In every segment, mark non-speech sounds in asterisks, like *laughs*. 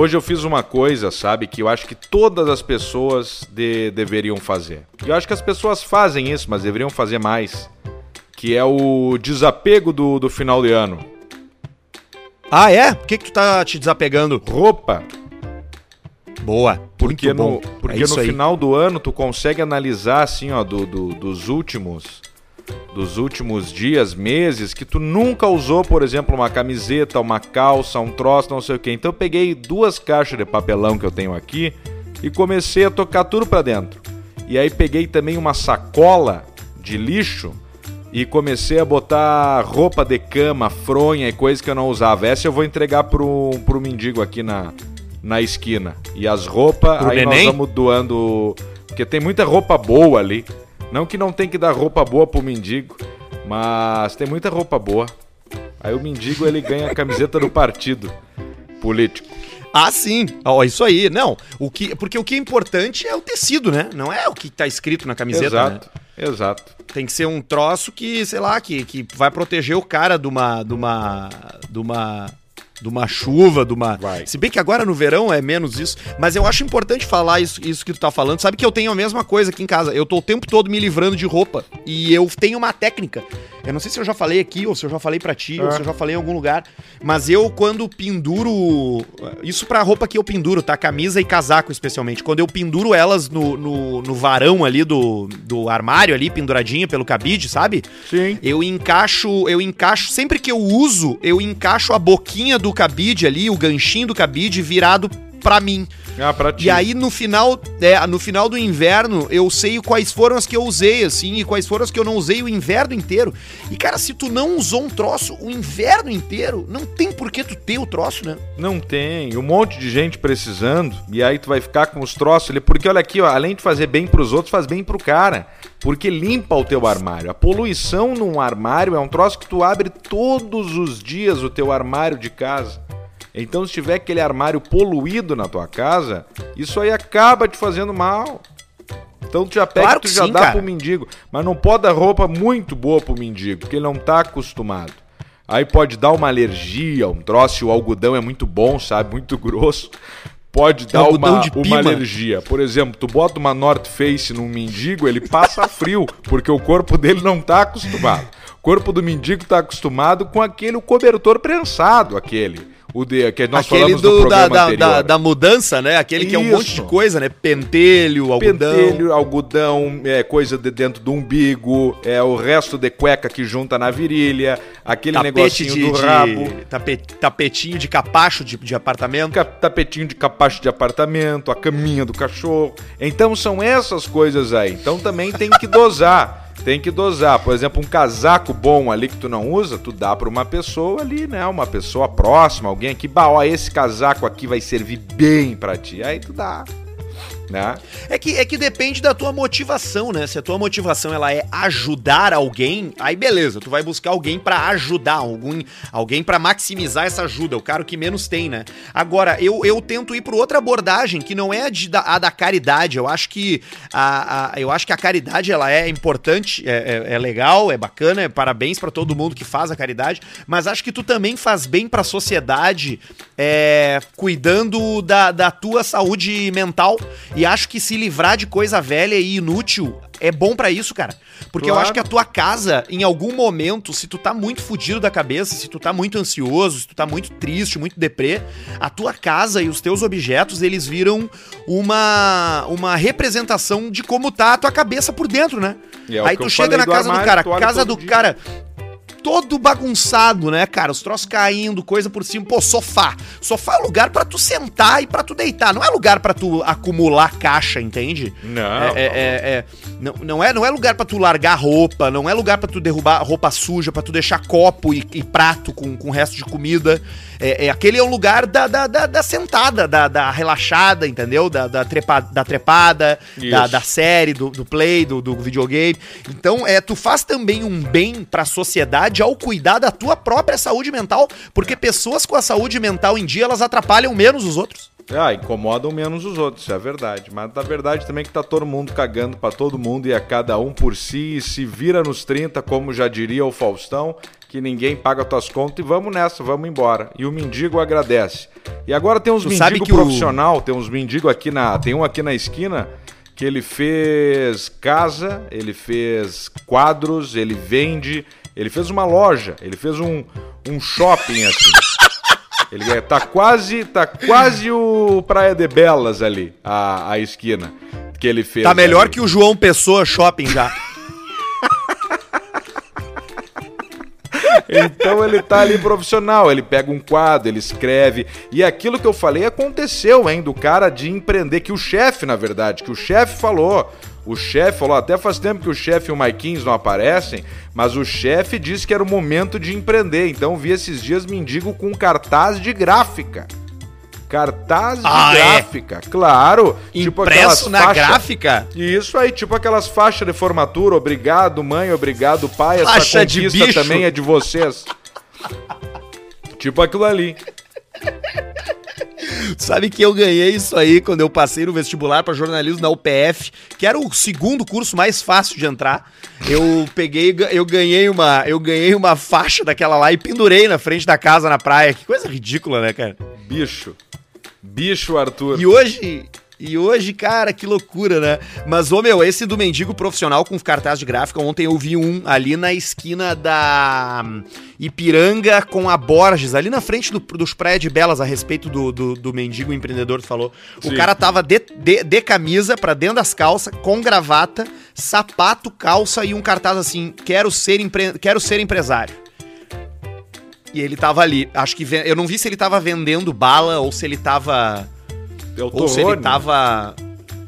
Hoje eu fiz uma coisa, sabe, que eu acho que todas as pessoas de, deveriam fazer. E eu acho que as pessoas fazem isso, mas deveriam fazer mais. Que é o desapego do, do final de ano. Ah, é? Por que, que tu tá te desapegando? Roupa. Boa. Porque no, porque É no aí. final do ano tu consegue analisar assim, ó, do, do- dos últimos dos últimos dias, meses que tu nunca usou, por exemplo, uma camiseta, uma calça, um troço, não sei o que. Então eu peguei duas caixas de papelão que eu tenho aqui e comecei a tocar tudo pra dentro. E aí peguei também uma sacola de lixo e comecei a botar roupa de cama, fronha e coisa que eu não usava. Essa eu vou entregar pro, pro mendigo aqui na, na esquina. E as roupas, aí nós neném? vamos doando. Porque tem muita roupa boa ali. Não que não tem que dar roupa boa pro mendigo, mas tem muita roupa boa. Aí o mendigo ele ganha a camiseta do partido político. Ah, sim. Ó, isso aí. Não, o que, porque o que é importante é o tecido, né? Não é o que tá escrito na camiseta, né? exato, exato. Tem que ser um troço que, sei lá, que, que vai proteger o cara de uma. de uma. de uma. De uma chuva, de uma. Vai. Se bem que agora no verão é menos isso. Mas eu acho importante falar isso, isso que tu tá falando. Sabe que eu tenho a mesma coisa aqui em casa. Eu tô o tempo todo me livrando de roupa. E eu tenho uma técnica. Eu não sei se eu já falei aqui, ou se eu já falei pra ti, ou Ah. se eu já falei em algum lugar. Mas eu, quando penduro. Isso pra roupa que eu penduro, tá? Camisa e casaco, especialmente. Quando eu penduro elas no, no, no varão ali do, do armário, ali, penduradinha pelo cabide, sabe? Sim. Eu encaixo, eu encaixo, sempre que eu uso, eu encaixo a boquinha do cabide ali, o ganchinho do cabide virado pra mim. Ah, pra ti. E aí no final, é, no final do inverno, eu sei quais foram as que eu usei, assim, e quais foram as que eu não usei o inverno inteiro. E cara, se tu não usou um troço o inverno inteiro, não tem por que tu ter o troço, né? Não tem, um monte de gente precisando, e aí tu vai ficar com os troços ali, porque olha aqui, ó, além de fazer bem pros outros, faz bem pro cara, porque limpa o teu armário. A poluição num armário é um troço que tu abre todos os dias o teu armário de casa. Então se tiver aquele armário poluído na tua casa, isso aí acaba te fazendo mal. Então tu já pega Claro e tu já sim, dá cara. pro mendigo, mas não pode dar roupa muito boa pro mendigo, porque ele não tá acostumado. Aí pode dar uma alergia, um troço, o algodão é muito bom, sabe? Muito grosso. Pode dar uma, uma alergia. Por exemplo, tu bota uma North Face num mendigo, ele passa frio, porque o corpo dele não tá acostumado. O corpo do mendigo tá acostumado com aquele cobertor prensado, aquele. O de, que nós Aquele falamos no do, da, programa da, anterior. da, da mudança, né? Aquele que é um monte de Isso. coisa, né? Pentelho, algodão. Pentelho, algodão, é, coisa de dentro do umbigo, é o resto de cueca que junta na virilha, aquele tapete negocinho de, do de- rabo, tape- tapetinho de capacho de, de apartamento. tapetinho de capacho de apartamento, a caminha do cachorro. Então são essas coisas aí. Então também tem que dosar. Tem que dosar. Por exemplo, um casaco bom ali que tu não usa, tu dá pra uma pessoa ali, né? Uma pessoa próxima, alguém aqui, bah, ó, esse casaco aqui vai servir bem pra ti. Aí tu dá. Né? É que, é que depende da tua motivação, né? Se a tua motivação ela é ajudar alguém, aí beleza, tu vai buscar alguém pra ajudar, algum, alguém pra maximizar essa ajuda, o cara que menos tem, né? Agora, eu, eu tento ir por outra abordagem, que não é a, de, da, a da caridade. Eu acho que a, a- eu acho que a caridade ela é importante, é, é- é legal, é bacana, é parabéns pra todo mundo que faz a caridade, mas acho que tu também faz bem pra sociedade é, cuidando da, da tua saúde mental. E acho que se livrar de coisa velha e inútil é bom pra isso, cara. Porque eu Claro. acho que a tua casa, em algum momento, se tu tá muito fudido da cabeça, se tu tá muito ansioso, se tu tá muito triste, muito deprê, a tua casa e os teus objetos, eles viram uma, uma representação de como tá a tua cabeça por dentro, né? É Aí tu eu chega na do casa do armário, cara, tu olha casa do dia. cara todo bagunçado, né, cara? Os troços caindo, coisa por cima. Pô, sofá. Sofá é lugar pra tu sentar e pra tu deitar. Não é lugar pra tu acumular caixa, entende? Não. É, é, é- é- não, não é, não é lugar pra tu largar roupa, não é lugar pra tu derrubar roupa suja, pra tu deixar copo e, e prato com, com resto de comida. É, é- aquele é o lugar da, da, da- da sentada, da, da relaxada, entendeu? Da, da, trepa, da trepada, da, da série, do, do play, do, do videogame. Então, é, tu faz também um bem pra sociedade ao cuidar da tua própria saúde mental, porque pessoas com a saúde mental em dia, elas atrapalham menos os outros. Ah, incomodam menos os outros, isso é verdade. Mas na verdade também que tá todo mundo cagando pra todo mundo e a cada um por si e se vira nos 30, como já diria o Faustão, que ninguém paga tuas contas e vamos nessa, vamos embora. E o mendigo agradece. E agora tem uns Tu mendigo que o- profissional, tem uns mendigo aqui na, tem um aqui na esquina que ele fez casa, ele fez quadros, ele vende, ele fez uma loja, ele fez um, um shopping assim. Ele é- tá quase, tá quase o Praia de Belas ali, a, a esquina que ele fez. Tá melhor ali. que o João Pessoa Shopping já. Então ele tá ali profissional, ele pega um quadro, ele escreve. E aquilo que eu falei aconteceu, hein, do cara de empreender, que o chefe, na verdade, que o chefe falou. O chefe falou, até faz tempo que o chefe e o Maiquinhos não aparecem, mas o chefe disse que era o momento de empreender. Então vi esses dias mendigo com cartaz de gráfica. Cartaz de Ah, é? gráfica, claro. Impresso na faixas- gráfica? isso aí, tipo aquelas faixas de formatura, obrigado mãe, obrigado pai, essa Faixa de conquista bicho. também é de vocês. tipo aquilo ali. Sabe que eu ganhei isso aí quando eu passei no vestibular para jornalismo na UPF, que era o segundo curso mais fácil de entrar. Eu peguei, eu ganhei uma, eu ganhei uma faixa daquela lá e pendurei na frente da casa na praia. Que coisa ridícula, né, cara? Bicho. Bicho, Arthur. E hoje, e hoje, cara, que loucura, né? Mas, ô meu, esse do mendigo profissional com cartaz de gráfica, ontem eu vi um ali na esquina da hum, Ipiranga com a Borges, ali na frente do, dos Praia de Belas, a respeito do, do, do mendigo empreendedor, tu falou. O Sim. cara tava de, de, de camisa pra dentro das calças, com gravata, sapato, calça e um cartaz assim, quero ser, empre... quero ser empresário. E ele tava ali, acho que... Eu não vi se ele tava vendendo bala ou se ele tava... O Ou se ele tava.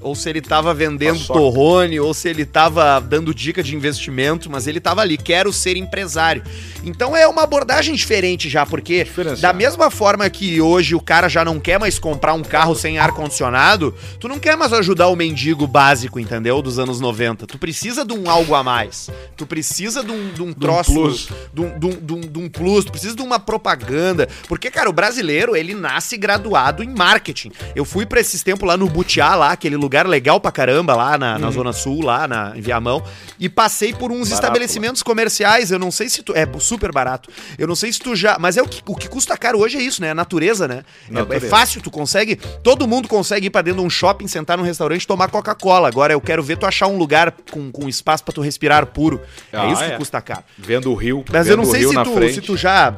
Ou se ele tava vendendo Paçoca. torrone, ou se ele tava dando dica de investimento, mas ele tava ali, quero ser empresário. Então é uma abordagem diferente já, porque da mesma forma que hoje o cara já não quer mais comprar um carro sem ar-condicionado, tu não quer mais ajudar o mendigo básico, entendeu? Dos anos 90. Tu precisa de um algo a mais. Tu precisa de um, de um troço. plus. De um, de, um, de um- de um plus, tu precisa de uma propaganda. Porque, cara, o brasileiro, ele nasce graduado em marketing. Eu fui pra esses tempos lá no Butiá, lá, aquele lugar legal pra caramba, lá na, na Zona Sul, lá na, em Viamão, e passei por uns Barato estabelecimentos comerciais. Eu não sei se tu. É super barato. Eu não sei se tu já. Mas é o que, o que custa caro hoje é isso, né? É a natureza, né? É- É, Natureza. fácil, tu consegue. Todo mundo consegue ir pra dentro de um shopping, sentar num restaurante e tomar Coca-Cola. Agora eu quero ver tu achar um lugar com, com espaço pra tu respirar puro. Ah, é isso é. que custa caro. Vendo o rio. Mas eu não sei se tu, se tu já.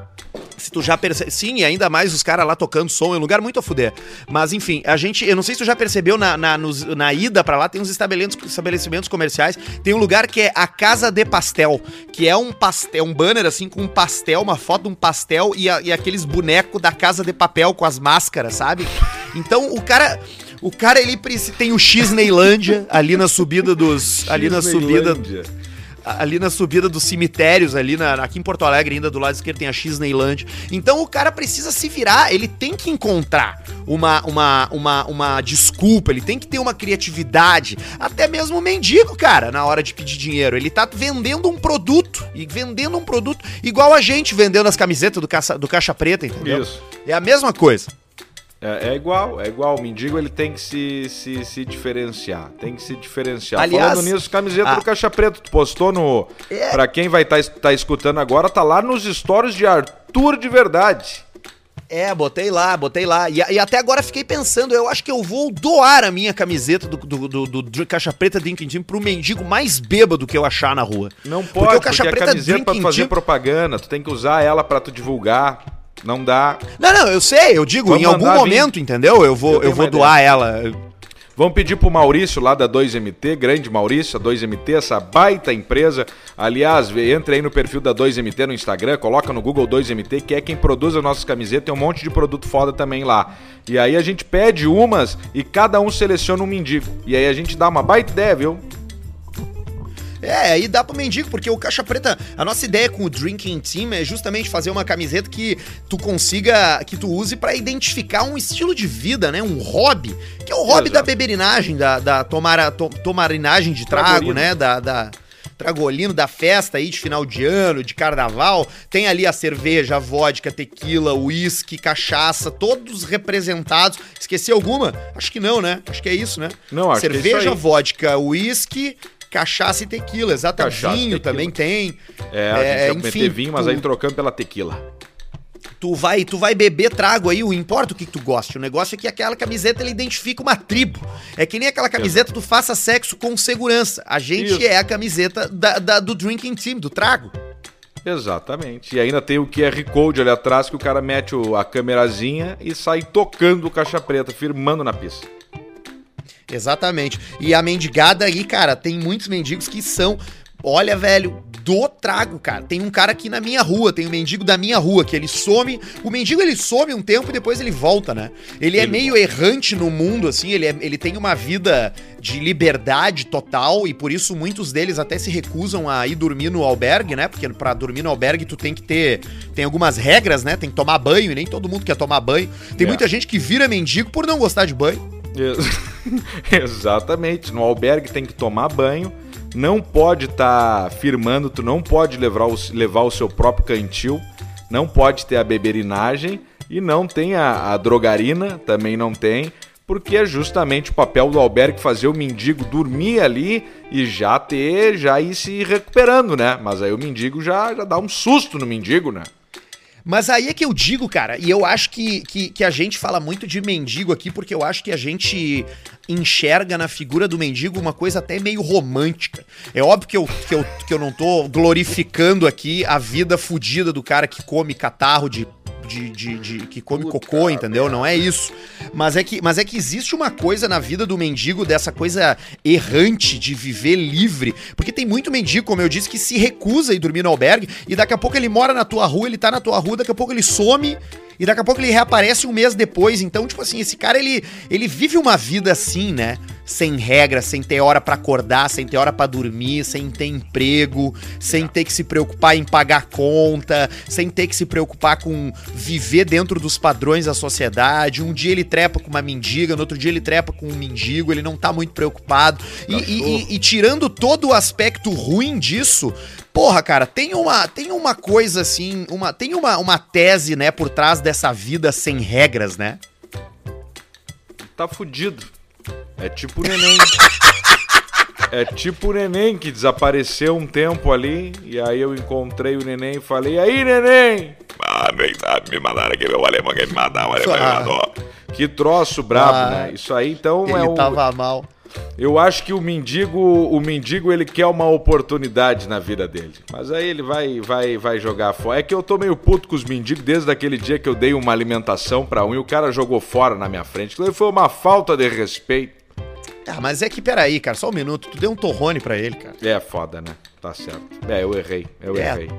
Se tu já percebeu. Sim, e ainda mais os caras lá tocando som, é um lugar muito a fuder. Mas enfim, a gente. Eu não sei se tu já percebeu na, na, nos- na ida pra lá, tem uns estabelecimentos, estabelecimentos comerciais. Tem um lugar que é a Casa de Pastel, que é um pastel, um banner assim com um pastel, uma foto de um pastel e, a- e aqueles bonecos da Casa de Papel com as máscaras, sabe? Então o cara. O cara, ele tem o X Neilândia ali na subida dos. ali na subida. Ali na subida dos cemitérios, ali na, aqui em Porto Alegre, ainda do lado esquerdo tem a X Neyland. Então o cara precisa se virar, ele tem que encontrar uma, uma, uma, uma desculpa, ele tem que ter uma criatividade. Até mesmo o mendigo, cara, na hora de pedir dinheiro. Ele tá vendendo um produto, e vendendo um produto igual a gente vendendo as camisetas do Caixa, do caixa Preta, entendeu? Isso. É a mesma coisa. É, é igual, é igual. O mendigo ele tem que se, se, se diferenciar. Tem que se diferenciar. Aliás, Falando nisso, camiseta a- do Caixa Preto. Tu postou no. É. Pra quem vai estar tá, escutando agora, tá lá nos stories de Arthur de verdade. É, botei lá, botei lá. E, e até agora fiquei pensando, eu acho que eu vou doar a minha camiseta do, do, do, do Caixa Preta Drinking Team pro mendigo mais bêbado que eu achar na rua. Não Porque pode, o Caixa porque Preta a camiseta pra tu Drinking fazer Team- propaganda, tu tem que usar ela pra tu divulgar. Não dá. Não, não, eu sei, eu digo, Vamos em algum momento, entendeu? Eu vou, Eu eu, vou doar ela. Vamos pedir pro Maurício lá da 2MT, grande Maurício, a 2MT, essa baita empresa. Aliás, entra aí no perfil da 2MT no Instagram, coloca no Google 2MT, que é quem produz as nossas camisetas, tem um monte de produto foda também lá. E aí a gente pede umas e cada um seleciona um mendigo. E aí a gente dá uma baita ideia, viu? É, aí dá pro mendigo, porque o Caixa Preta, a nossa ideia com o Drinking Team é justamente fazer uma camiseta que tu consiga, que tu use pra identificar um estilo de vida, né? Um hobby, que é o hobby Exato. da beberinagem, da, da tomara, to- tomarinagem de trago, Tragolino. né? Da, da tragolino, da festa aí de final de ano, de carnaval. Tem ali a cerveja, a vodka, tequila, uísque, cachaça, todos representados. Esqueci alguma? Acho que não, né? Acho que é isso, né? Não, acho que é isso Cerveja, aí. vodka, uísque, cachaça e tequila. Exatamente. Cachaça Vinho tequila. também tem. É, a gente É, enfim, vinho, mas tu- aí trocando pela tequila. Tu vai, tu vai beber trago aí, o importa o que, que tu goste. O negócio é que aquela camiseta ele identifica uma tribo. É que nem aquela camiseta do faça sexo com segurança. A gente Isso. é a camiseta da, da- do drinking team, do trago. Exatamente. E ainda tem o QR Code ali atrás que o cara mete o- a câmerazinha e sai tocando o caixa preta, firmando na pista. Exatamente. E a mendigada aí, cara, tem muitos mendigos que são, olha, velho, do trago, cara. Tem um cara aqui na minha rua, tem um mendigo da minha rua, que ele some. O mendigo ele some um tempo e depois ele volta, né? Ele, é Ele meio errante no mundo, assim, ele, é- ele tem uma vida de liberdade total e por isso muitos deles até se recusam a ir dormir no albergue, né? Porque pra dormir no albergue tu tem que ter. Tem algumas regras, né? Tem que tomar banho e nem todo mundo quer tomar banho. Tem É. muita gente que vira mendigo por não gostar de banho. Ex- *laughs* Exatamente. No albergue tem que tomar banho, não pode estar firmando, tu não pode levar o, levar o seu próprio cantil, não pode ter a beberinagem e não tem a, a drogarina, também não tem, porque é justamente o papel do albergue fazer o mendigo dormir ali e já ter, já ir se recuperando, né? Mas aí o mendigo já, já dá um susto no mendigo, né? Mas aí é que eu digo, cara, e eu acho que, que, que a gente fala muito de mendigo aqui, porque eu acho que a gente enxerga na figura do mendigo uma coisa até meio romântica. É óbvio que eu, que eu, que eu não tô glorificando aqui a vida fodida do cara que come catarro de. De, de, de- que come Puta cocô, entendeu? Não é isso. Mas é, que, mas é que existe uma coisa na vida do mendigo, dessa coisa errante de viver livre. Porque tem muito mendigo, como eu disse, que se recusa a ir dormir no albergue e daqui a pouco ele mora na tua rua, ele tá na tua rua, daqui a pouco ele some e daqui a pouco ele reaparece um mês depois. Então, tipo assim, esse cara ele, ele vive uma vida assim, né? Sem regra, sem ter hora pra acordar, sem ter hora pra dormir, sem ter emprego, sem ter que se preocupar em pagar conta, sem ter que se preocupar com viver dentro dos padrões da sociedade. Um dia ele trepa com uma mendiga, no outro dia ele trepa com um mendigo, ele não tá muito preocupado. E, e- e- e tirando todo o aspecto ruim disso, porra, cara, tem uma, tem uma coisa assim, uma, tem uma, uma tese, né, por trás dessa vida sem regras, né? tá fudido. É tipo o neném. É tipo o neném que desapareceu um tempo ali, e aí eu encontrei o neném e falei, aí neném! Ah, nem sabe, me mandaram aqui, meu alemão quer me mandar, o alemão me Ah. mandou. Que troço brabo, Ah, né? Isso aí então Ele é o. tava mal. Eu acho que o mendigo, o mendigo ele quer uma oportunidade na vida dele. Mas aí ele vai vai vai jogar fora. É que eu tô meio puto com os mendigos desde aquele dia que eu dei uma alimentação pra um e o cara jogou fora na minha frente. Aquilo foi uma falta de respeito. Ah, mas é que peraí, cara, só um minuto. Tu deu um torrone pra ele, cara. É foda, né? Tá certo. É, eu errei. Eu É, errei.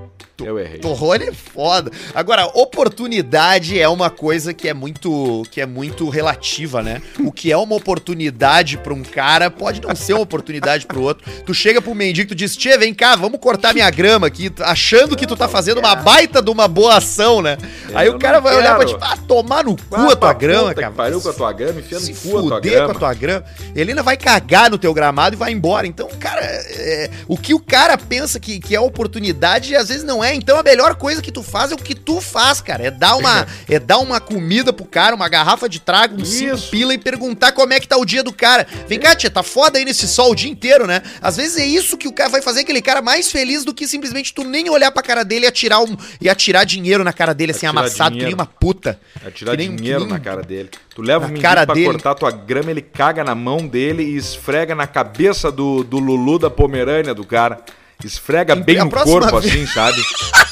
Eu errei. Torrone é foda. Agora, oportunidade é uma coisa que é muito que é muito relativa, né? O que é uma oportunidade pra um cara pode não ser uma oportunidade pro outro. Tu chega pro mendigo e tu diz: "Tchê, vem cá, vamos cortar minha grama aqui", achando que tu tá fazendo uma baita de uma boa ação, né? Aí Eu o cara vai olhar pra quero. tipo, ah, tomar no cu Vai a tua grama, cara. Pariu com a tua grama, enfia se no cu a tua fuder grama. com a tua grama. Ele ainda vai cagar no teu gramado e vai embora. Então, cara, é, o que o cara pensa que, que é oportunidade, às vezes não é. Então, a melhor coisa que tu faz é o que tu faz, cara. É dar uma, *laughs* é dar uma comida pro cara, uma garrafa de trago, um cinco pila e perguntar como é que tá o dia do cara. Vem cá, tia, tá foda aí nesse sol o dia inteiro, né? Às vezes é isso que o cara vai fazer aquele cara mais feliz do que simplesmente tu nem olhar pra cara dele e atirar, um, e atirar dinheiro na cara dele, assim, Atirar amassado, que nem dinheiro. uma puta. Tirar Que nem- dinheiro nem- na cara dele. Tu leva Na mendigo cara pra dele. cortar tua grama, ele caga na mão dele e esfrega na cabeça do, do Lulu da Pomerânia do cara. Esfrega Em- bem no corpo, vez- assim, sabe?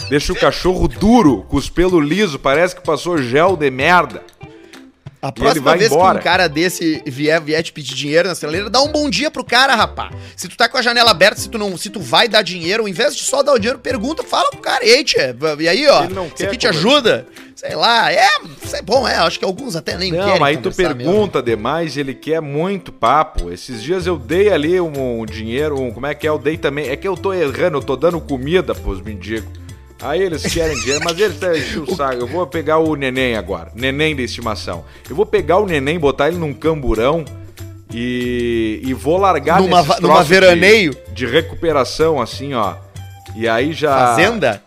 Deixa o cachorro duro, com os pelos lisos, parece que passou gel de merda. A próxima vez embora. que um cara desse vier, vier te pedir dinheiro na sinaleira, dá um bom dia pro cara, rapá. Se tu tá com a janela aberta, se tu não, se tu vai dar dinheiro, ao invés de só dar o dinheiro, pergunta, fala pro cara, ei, tchê, e aí, ó, não isso aqui te ajuda? Sei lá, é, é bom, é, acho que alguns até nem querem Não, aí tu conversar mesmo. pergunta demais, ele quer muito papo. Esses dias eu dei ali um, um dinheiro, um, como é que é? Eu dei também. É que eu tô errando, eu tô dando comida pros mendigos. Aí eles querem dinheiro, mas eles estão enchendo *laughs* o saco. Eu vou pegar o neném agora, neném de estimação. Eu vou pegar o neném, botar ele num camburão e, e vou largar Numa numa troços de- veraneio? De, recuperação, assim, ó. E aí já. Fazenda?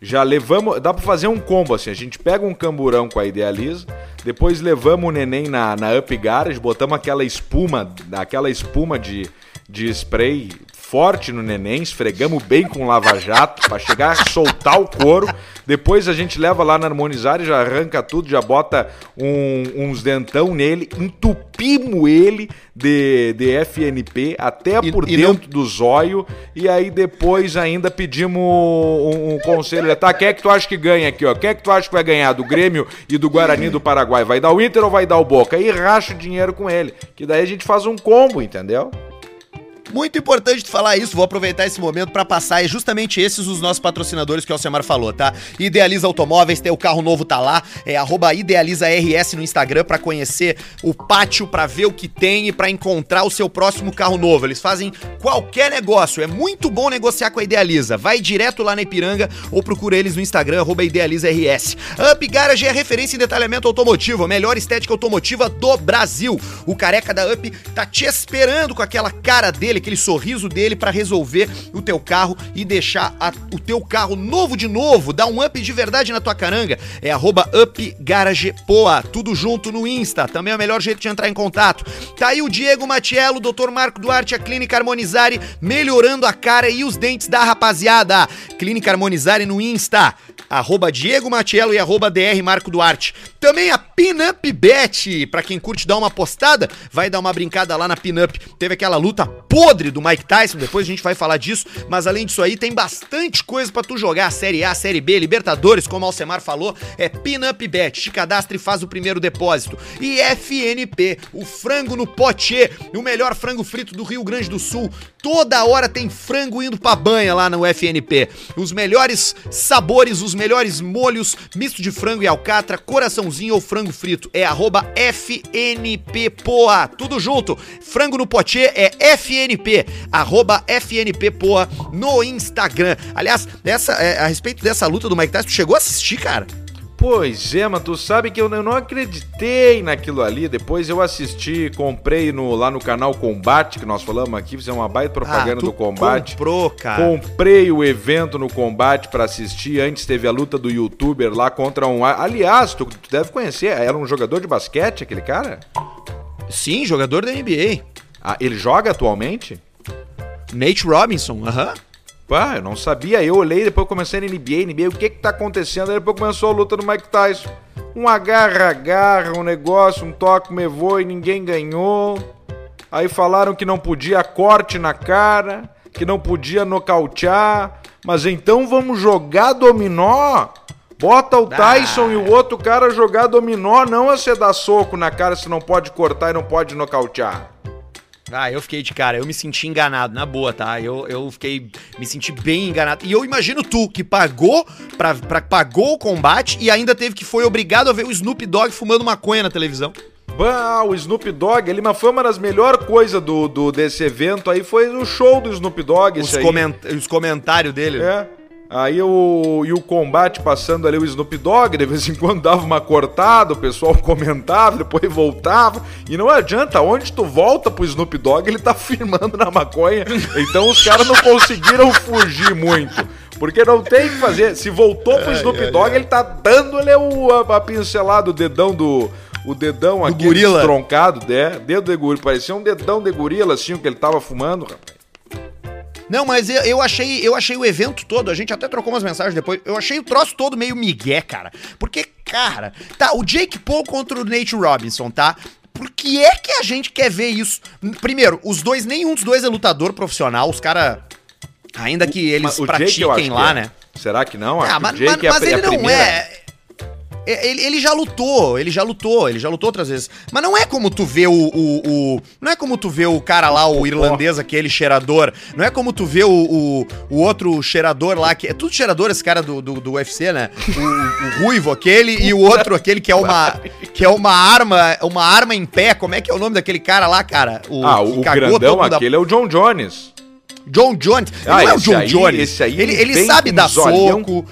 Já levamos. Dá pra fazer um combo assim. A gente pega um camburão com a Idealiza, depois levamos o neném na, na Up Garage, botamos aquela espuma, aquela espuma de, de spray forte no neném, esfregamos bem com lava-jato pra chegar a soltar o couro. Depois a gente leva lá na harmonizar e já arranca tudo, já bota um- uns dentão nele, entupimos ele de, de FNP até E- por e dentro do zóio. E aí depois ainda pedimos um, um conselho. Tá, quem é que tu acha que ganha aqui, ó? Quem é que tu acha que vai ganhar? Do Grêmio e do Guarani do Paraguai? Vai dar o Inter ou vai dar o Boca? Aí racha o dinheiro com ele. Que daí a gente faz um combo, entendeu? Muito importante falar isso, vou aproveitar esse momento pra passar e justamente esses os nossos patrocinadores que o Alcemar falou, tá? Idealiza Automóveis, teu carro novo tá lá, é arroba Idealiza RS no Instagram pra conhecer o pátio, pra ver o que tem e pra encontrar o seu próximo carro novo. Eles fazem qualquer negócio, é muito bom negociar com a Idealiza. Vai direto lá na Ipiranga ou procura eles no Instagram, arroba Idealiza RS. Up Garage é referência em detalhamento automotivo, a melhor estética automotiva do Brasil. O careca da Up tá te esperando com aquela cara dele, aquele sorriso dele pra resolver o teu carro e deixar a- o teu carro novo de novo, dar um up de verdade na tua caranga. É arroba Up Garage Poa, tudo junto no Insta, também é o melhor jeito de entrar em contato. Tá aí o Diego Matiello, Dr. Marco Duarte, a Clínica Harmonizare, melhorando a cara e os dentes da rapaziada. Clínica Harmonizare no Insta, arroba Diego Matiello e arroba DR Marco Duarte. Também a Pinup Bet, pra quem curte dar uma postada, vai dar uma brincada lá na Pinup. Teve aquela luta podre do Mike Tyson, depois a gente vai falar disso, mas além disso aí tem bastante coisa pra tu jogar, Série A, Série B, Libertadores, como Alcemar falou, é Pinup Bet, te cadastra e faz o primeiro depósito. E FNP, o frango no pote, o melhor frango frito do Rio Grande do Sul. Toda hora tem frango indo pra banha lá no FNP. Os melhores sabores, os melhores molhos, misto de frango e alcatra, coraçãozinho ou frango frito. É arroba FNP Poa. Tudo junto. Frango no pote é FNP. Arroba FNP Poa no Instagram. Aliás, essa, é, a respeito dessa luta do Mike Tyson, tu chegou a assistir, cara? Pois é, mas tu sabe que eu não acreditei naquilo ali. Depois eu assisti, comprei no, lá no canal Combate, que nós falamos aqui, fizemos uma baita propaganda Ah, do Combate. Comprou, cara. Comprei o evento no Combate pra assistir. Antes teve a luta do youtuber lá contra um. Aliás, tu, tu deve conhecer, era um jogador de basquete, aquele cara? Sim, jogador da NBA. Ah, ele joga atualmente? Nate Robinson, aham. Pá, eu não sabia. Eu olhei, depois comecei na NBA, NBA, o que que tá acontecendo? Aí depois começou a luta do Mike Tyson. Um agarra-agarra, um negócio, um toque me voa e ninguém ganhou. Aí falaram que não podia corte na cara, que não podia nocautear. Mas então vamos jogar dominó? Bota o Tyson e o outro cara jogar dominó, não a você dar soco na cara se não pode cortar e não pode nocautear. Ah, eu fiquei de cara, eu me senti enganado, na boa, tá? Eu, eu fiquei, me senti bem enganado. E eu imagino tu, que pagou, pra, pra- pagou o combate e ainda teve que foi obrigado a ver o Snoop Dogg fumando maconha na televisão. Bah, o Snoop Dogg, ele, mas foi uma das melhores coisas do, do, desse evento aí, foi o show do Snoop Dogg, Os, coment- os comentários dele. É. Aí o, e o combate passando ali o Snoop Dogg, de vez em quando dava uma cortada, o pessoal *laughs* comentava, depois voltava. E não adianta, onde tu volta pro Snoop Dogg, ele tá firmando na maconha. Então os caras não conseguiram fugir muito. Porque não tem o que fazer. Se voltou pro Snoop Dogg, ele tá dando ele o, a, a pincelada, o dedão do. O dedão aqui troncado, né? Dedo de gorila. Parecia um dedão de gorila, assim, o que ele tava fumando, rapaz. Não, mas eu, eu achei, eu achei o evento todo, a gente até trocou umas mensagens depois. Eu achei o troço todo meio migué, cara. Porque, cara, tá, o Jake Paul contra o Nate Robinson, tá? Por que é que a gente quer ver isso? Primeiro, os dois, nenhum dos dois é lutador profissional, os caras. Ainda que eles o eu pratiquem lá, é. né? Será que não? Ah, mas, o mas- mas é ele não é. É, Ele, ele já lutou, ele já lutou, ele já lutou outras vezes. Mas não é como tu vê o. o, o- não é como tu vê o cara lá, o irlandês, aquele cheirador. Não é como tu vê o, o, o outro cheirador lá, que é tudo cheirador esse cara do, do, do UFC, né? O, o ruivo, aquele, e o outro, aquele que é uma. Que é uma arma, uma arma em pé. Como é que é o nome daquele cara lá, cara? Ah, que o cagou grandão aquele é o John Jones. John Jones. Ah, não é o John aí- Jones. esse aí ele, ele sabe dar soco.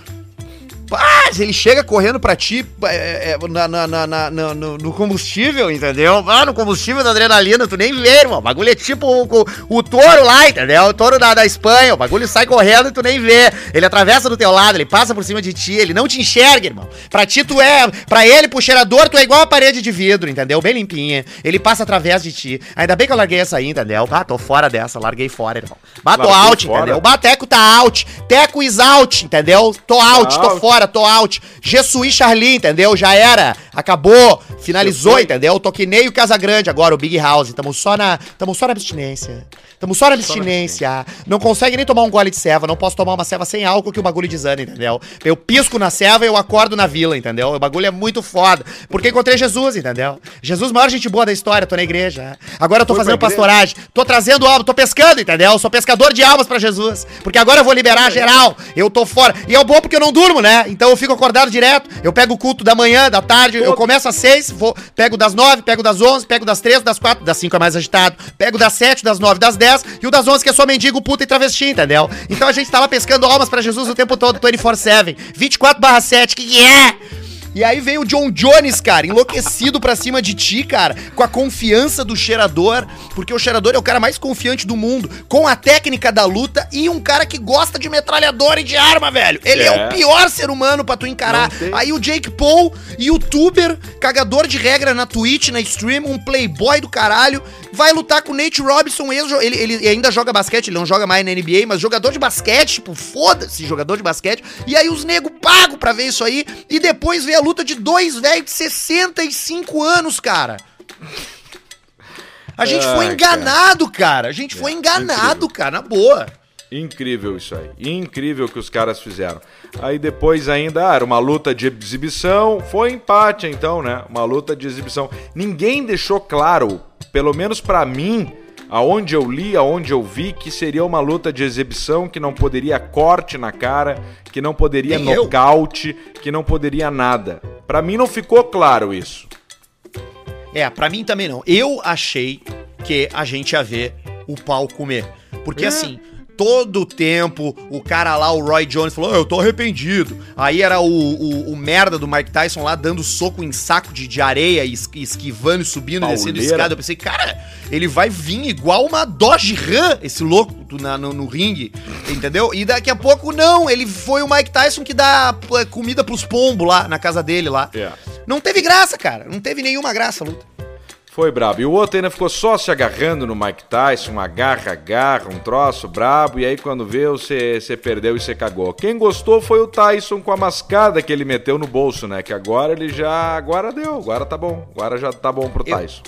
Pá, ele chega correndo pra ti é, é, na, na, na, na- no, no combustível, entendeu? Ah, no combustível da adrenalina, tu nem vê, irmão. O bagulho é tipo o, o- o touro lá, entendeu? O touro da, da Espanha. O bagulho sai correndo e tu nem vê. Ele atravessa do teu lado, ele passa por cima de ti, ele não te enxerga, irmão. Pra ti, tu é. Pra ele, pro cheirador, tu é igual a parede de vidro, entendeu? Bem limpinha. Ele passa através de ti. Ainda bem que eu larguei essa aí, entendeu? Ah, tô fora dessa, larguei fora, irmão. Bato out, fora? entendeu? Bateco tá out. Teco is out, entendeu? Tô out, tô out. fora, tô out. Jesuí Charlie, entendeu? Já era. Acabou. Finalizou, entendeu? Tô que nem o Casagrande agora, o Big House. Tamo só na, tamo só na abstinência. Tamo só na abstinência. Não consegue nem tomar um gole de ceva. Não posso tomar uma ceva sem álcool que o bagulho desanda, entendeu? Eu pisco na ceva e eu acordo na vila, entendeu? O bagulho é muito foda. Porque encontrei Jesus, entendeu? Jesus, maior gente boa da história. Tô na igreja. Agora eu tô Foi fazendo pastoragem. Tô trazendo alma, tô pescando, entendeu? Sou pescador de almas pra Jesus. Porque agora eu vou liberar geral. Eu tô fora. E é bom porque eu não durmo, né? Então eu fico acordado direto. Eu pego o culto da manhã, da tarde. Eu começo às seis, vou, pego das nove, pego das onze, pego das três, das quatro, das cinco é mais agitado. Pego das sete, das nove, das dez. E o das onze que é só mendigo, puta e travesti, entendeu? Então a gente tá lá pescando almas pra Jesus o tempo todo, 24-7. 24 barra 7, que que é? E aí vem o John Jones, cara, enlouquecido pra cima de ti, cara, com a confiança do cheirador, porque o cheirador é o cara mais confiante do mundo, com a técnica da luta e um cara que gosta de metralhadora e de arma, velho. Ele é, É. o pior ser humano pra tu encarar. Aí o Jake Paul, youtuber, cagador de regra na Twitch, na stream, um playboy do caralho, vai lutar com o Nate Robinson, ele, ele ainda joga basquete, ele não joga mais na NBA, mas jogador de basquete, tipo, foda-se, jogador de basquete. E aí os nego pagam pra ver isso aí, e depois vê a luta de dois velhos de 65 anos, cara. A gente foi enganado, cara. A gente foi enganado, cara, na boa. Incrível isso aí. Incrível que os caras fizeram. Aí depois ainda ah, era uma luta de exibição. Foi empate então, né? Uma luta de exibição. Ninguém deixou claro, pelo menos pra mim, aonde eu li, aonde eu vi, que seria uma luta de exibição, que não poderia corte na cara, que não poderia Nem eu. nocaute, que não poderia nada. Pra mim não ficou claro isso. É, pra mim também não. Eu achei que a gente ia ver o pau comer. Porque É. assim, todo tempo o cara lá, o Roy Jones, falou: "Ah, Eu tô arrependido. Aí era o, o, o merda do Mike Tyson lá dando soco em saco de, de areia, es- esquivando e subindo e descendo Pauleira. escada. Eu pensei, cara, ele vai vir igual uma Dodge Ram, esse louco na- no, no ringue, entendeu? E daqui a pouco, não, ele foi o Mike Tyson que dá pô, comida pros pombos lá na casa dele lá. É. Não teve graça, cara. Não teve nenhuma graça a luta. Foi brabo. E o outro ainda ficou só se agarrando no Mike Tyson, uma garra, garra, um troço brabo. E aí quando vê, você você perdeu e você cagou. Quem gostou foi o Tyson com a mascada que ele meteu no bolso, né? Que agora ele já. Agora deu, agora tá bom. Agora já tá bom pro Eu- Tyson.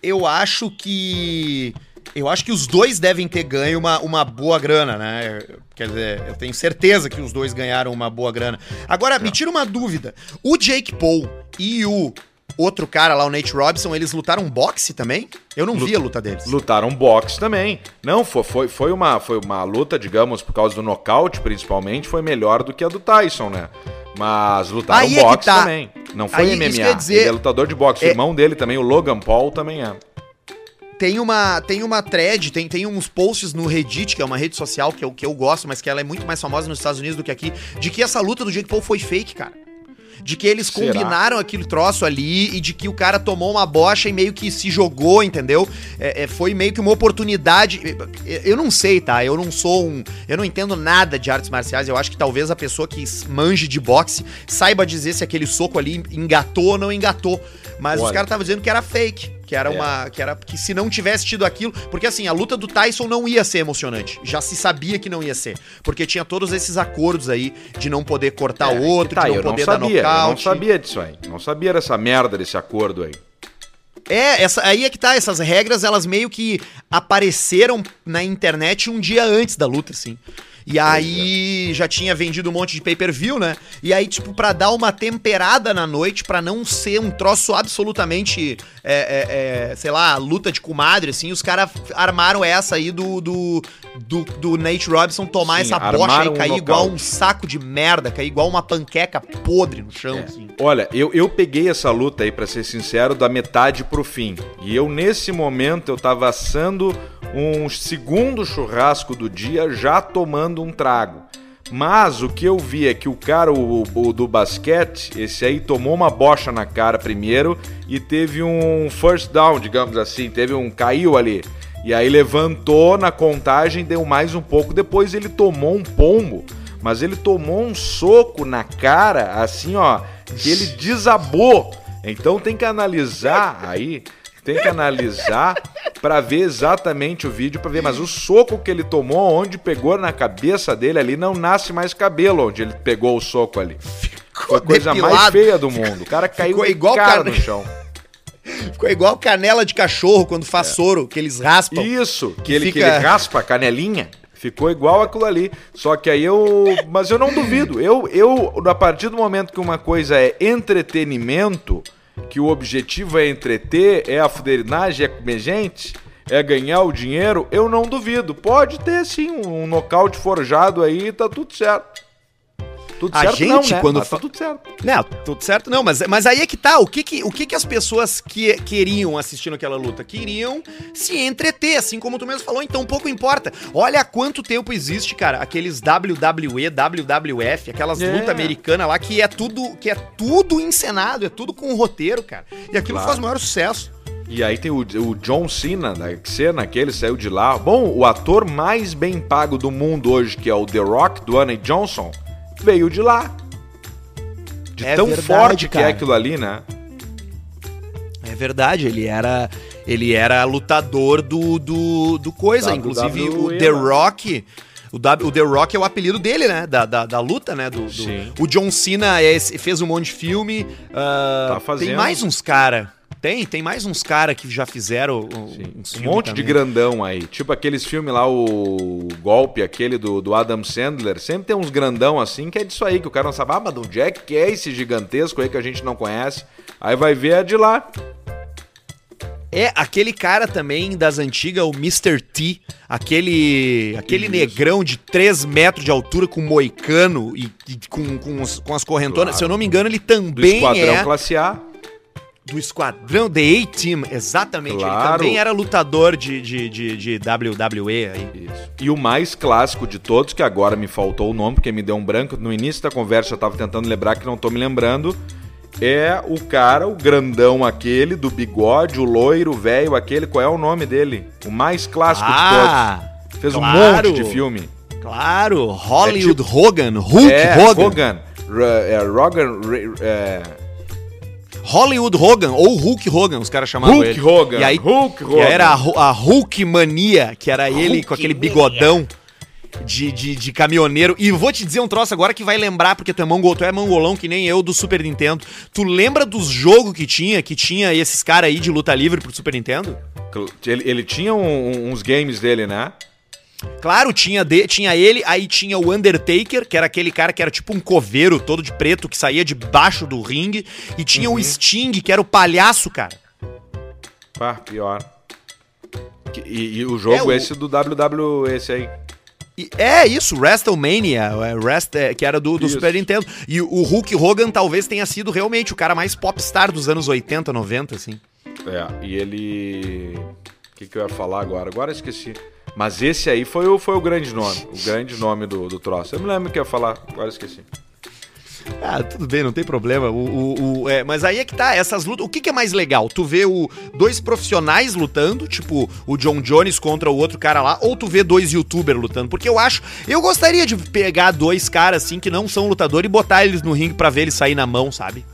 eu acho que. Eu acho que os dois devem ter ganho uma, uma boa grana, né? Quer dizer, eu tenho certeza que os dois ganharam uma boa grana. Agora, me tira uma dúvida. O Jake Paul e o outro cara lá, o Nate Robinson, eles lutaram boxe também? Eu não vi a luta deles. Lutaram boxe também. Não, foi, foi, foi, uma, foi uma luta, digamos, por causa do nocaute, principalmente, foi melhor do que a do Tyson, né? Mas lutaram Aí é boxe tá. também. Não foi Aí, MMA. dizer- Ele é lutador de boxe. O É- irmão dele também, o Logan Paul, também é. Tem uma, tem uma thread, tem, tem uns posts no Reddit, que é uma rede social que eu, que eu gosto, mas que ela é muito mais famosa nos Estados Unidos do que aqui, de que essa luta do Jake Paul foi fake, cara. De que eles Será? combinaram aquele troço ali e de que o cara tomou uma bocha e meio que se jogou, entendeu? É, é, foi meio que uma oportunidade. Eu- não sei, tá? Eu não sou um. Eu não entendo nada de artes marciais. Eu acho que talvez a pessoa que manje de boxe saiba dizer se aquele soco ali engatou ou não engatou. Mas os Olha. caras estavam dizendo que era fake. Que era É. uma. Que era. Que se não tivesse tido aquilo. Porque assim, a luta do Tyson não ia ser emocionante. Já se sabia que não ia ser. Porque tinha todos esses acordos aí de não poder cortar É, o outro, tá, de não eu não poder sabia, dar eu não nocaute. sabia disso aí. Não sabia dessa merda desse acordo aí. É, essa, aí é que tá, essas regras, elas meio que apareceram na internet um dia antes da luta, assim. E aí já tinha vendido um monte de pay-per-view, né? E aí, tipo, pra dar uma temperada na noite, pra não ser um troço absolutamente, é, é, é, sei lá, luta de comadre, assim, os caras armaram essa aí do, do, do, do Nate Robinson tomar Sim, essa bocha aí, armaram um cair igual um saco de merda, cair igual uma panqueca podre no chão, É. assim. Olha, eu, eu peguei essa luta aí, pra ser sincero, da metade pro fim. E eu, nesse momento, eu tava assando um segundo churrasco do dia, já tomando um trago. Mas o que eu vi é que o cara, o, o do basquete, esse aí tomou uma bocha na cara primeiro e teve um first down, digamos assim, teve um caiu ali. E aí levantou na contagem, deu mais um pouco. Depois ele tomou um pombo, mas ele tomou um soco na cara, assim ó, que ele desabou. Então tem que analisar aí tem que analisar para ver exatamente o vídeo, para ver, mas o soco que ele tomou, onde pegou na cabeça dele ali, não nasce mais cabelo onde ele pegou o soco ali. Ficou Foi a coisa depilado. mais feia do mundo. O cara caiu Ficou igual cara no chão. *laughs* Ficou igual canela de cachorro quando faz é. soro, que eles raspam. Isso, que, ele, fica... que ele raspa a canelinha. Ficou igual aquilo ali. Só que aí eu. Mas eu não duvido. Eu, eu, a partir do momento que uma coisa é entretenimento que o objetivo é entreter, é a fuderinagem, é comer gente, é ganhar o dinheiro, eu não duvido. Pode ter sim um nocaute forjado aí, tá tudo certo. Tudo a certo gente, não, né? quando mas tá tudo certo. Não, tudo certo não, mas, mas aí é que tá. O que que, o que, que as pessoas que, queriam assistindo aquela luta? Queriam se entreter, assim como tu mesmo falou, então pouco importa. Olha há quanto tempo existe, cara, aqueles WWE, WWF, aquelas é. lutas americanas lá que é tudo que é tudo encenado, é tudo com roteiro, cara. E aquilo claro. faz o maior sucesso. E aí tem o, o John Cena, né? Cena que ele saiu de lá. Bom, o ator mais bem pago do mundo hoje, que é o The Rock, do Annie Johnson, veio de lá. De é tão verdade, forte cara. que é aquilo ali, né? É verdade, ele era ele era lutador do, do, do coisa, inclusive o The Rock. O, w, o The Rock é o apelido dele, né? Da, da, da luta, né? Do, do, o John Cena é, fez um monte de filme. Uh, tá fazendo. Tem mais uns cara. Tem, tem mais uns caras que já fizeram Um monte também. de grandão aí. Tipo aqueles filmes lá, o golpe, aquele do, do Adam Sandler. Sempre tem uns grandão assim que é disso aí, que o cara não sabe, ah, mas do Jack que é esse gigantesco aí que a gente não conhece. Aí vai ver é de lá. É aquele cara também das antigas, o Mr. T, aquele aquele Isso. negrão de 3 metros de altura com moicano e, e com, com, os, com, as correntonas. Claro. Se eu não me engano, ele também Do esquadrão é. classe A do esquadrão The A-Team, exatamente. Claro. Ele também era lutador de, de, de, de WWE aí. Isso. E o mais clássico de todos, que agora me faltou o nome, porque me deu um branco. No início da conversa eu tava tentando lembrar que não tô me lembrando. É o cara, o grandão aquele, do bigode, o loiro, velho, aquele, qual é o nome dele? O mais clássico ah, de todos. Fez claro, um monte de filme. Claro, Hollywood é tipo, Hogan, Hulk é, Hogan. Hogan. É, Rogan, é, Hollywood Hogan, ou Hulk Hogan, os caras chamavam Hulk ele. Hogan. E aí, Hulk Hogan. era a, a Hulk Mania, que era Hulk ele com aquele bigodão. De, de, de, caminhoneiro. E vou te dizer um troço agora que vai lembrar, porque tu é, mongol, tu é mongolão que nem eu do Super Nintendo. Tu lembra dos jogos que tinha, que tinha esses caras aí de luta livre pro Super Nintendo? Ele, ele tinha um, uns games dele, né? Claro, tinha, de, tinha ele, aí tinha o Undertaker, que era aquele cara que era tipo um coveiro todo de preto que saía debaixo do ringue, e tinha uhum. o Sting, que era o palhaço, cara. Pá, pior. E, e o jogo é, o... esse do WWE, esse aí. É isso, WrestleMania, é, Rest, é, que era do, do Super Nintendo. E o Hulk Hogan talvez tenha sido realmente o cara mais popstar dos anos 80, 90, assim. É, e ele. O que, que eu ia falar agora? Agora eu esqueci. Mas esse aí foi o, foi o grande nome, o grande nome do, do troço. Eu me lembro que eu ia falar, agora esqueci. Ah, tudo bem, não tem problema. O, o, o é, mas aí é que tá, essas lutas. O que, que, é mais legal? Tu vê o, dois profissionais lutando, tipo o John Jones contra o outro cara lá, ou tu vê dois youtubers lutando? Porque eu acho. Eu gostaria de pegar dois caras assim que não são lutadores e botar eles no ringue pra ver eles sair na mão, sabe?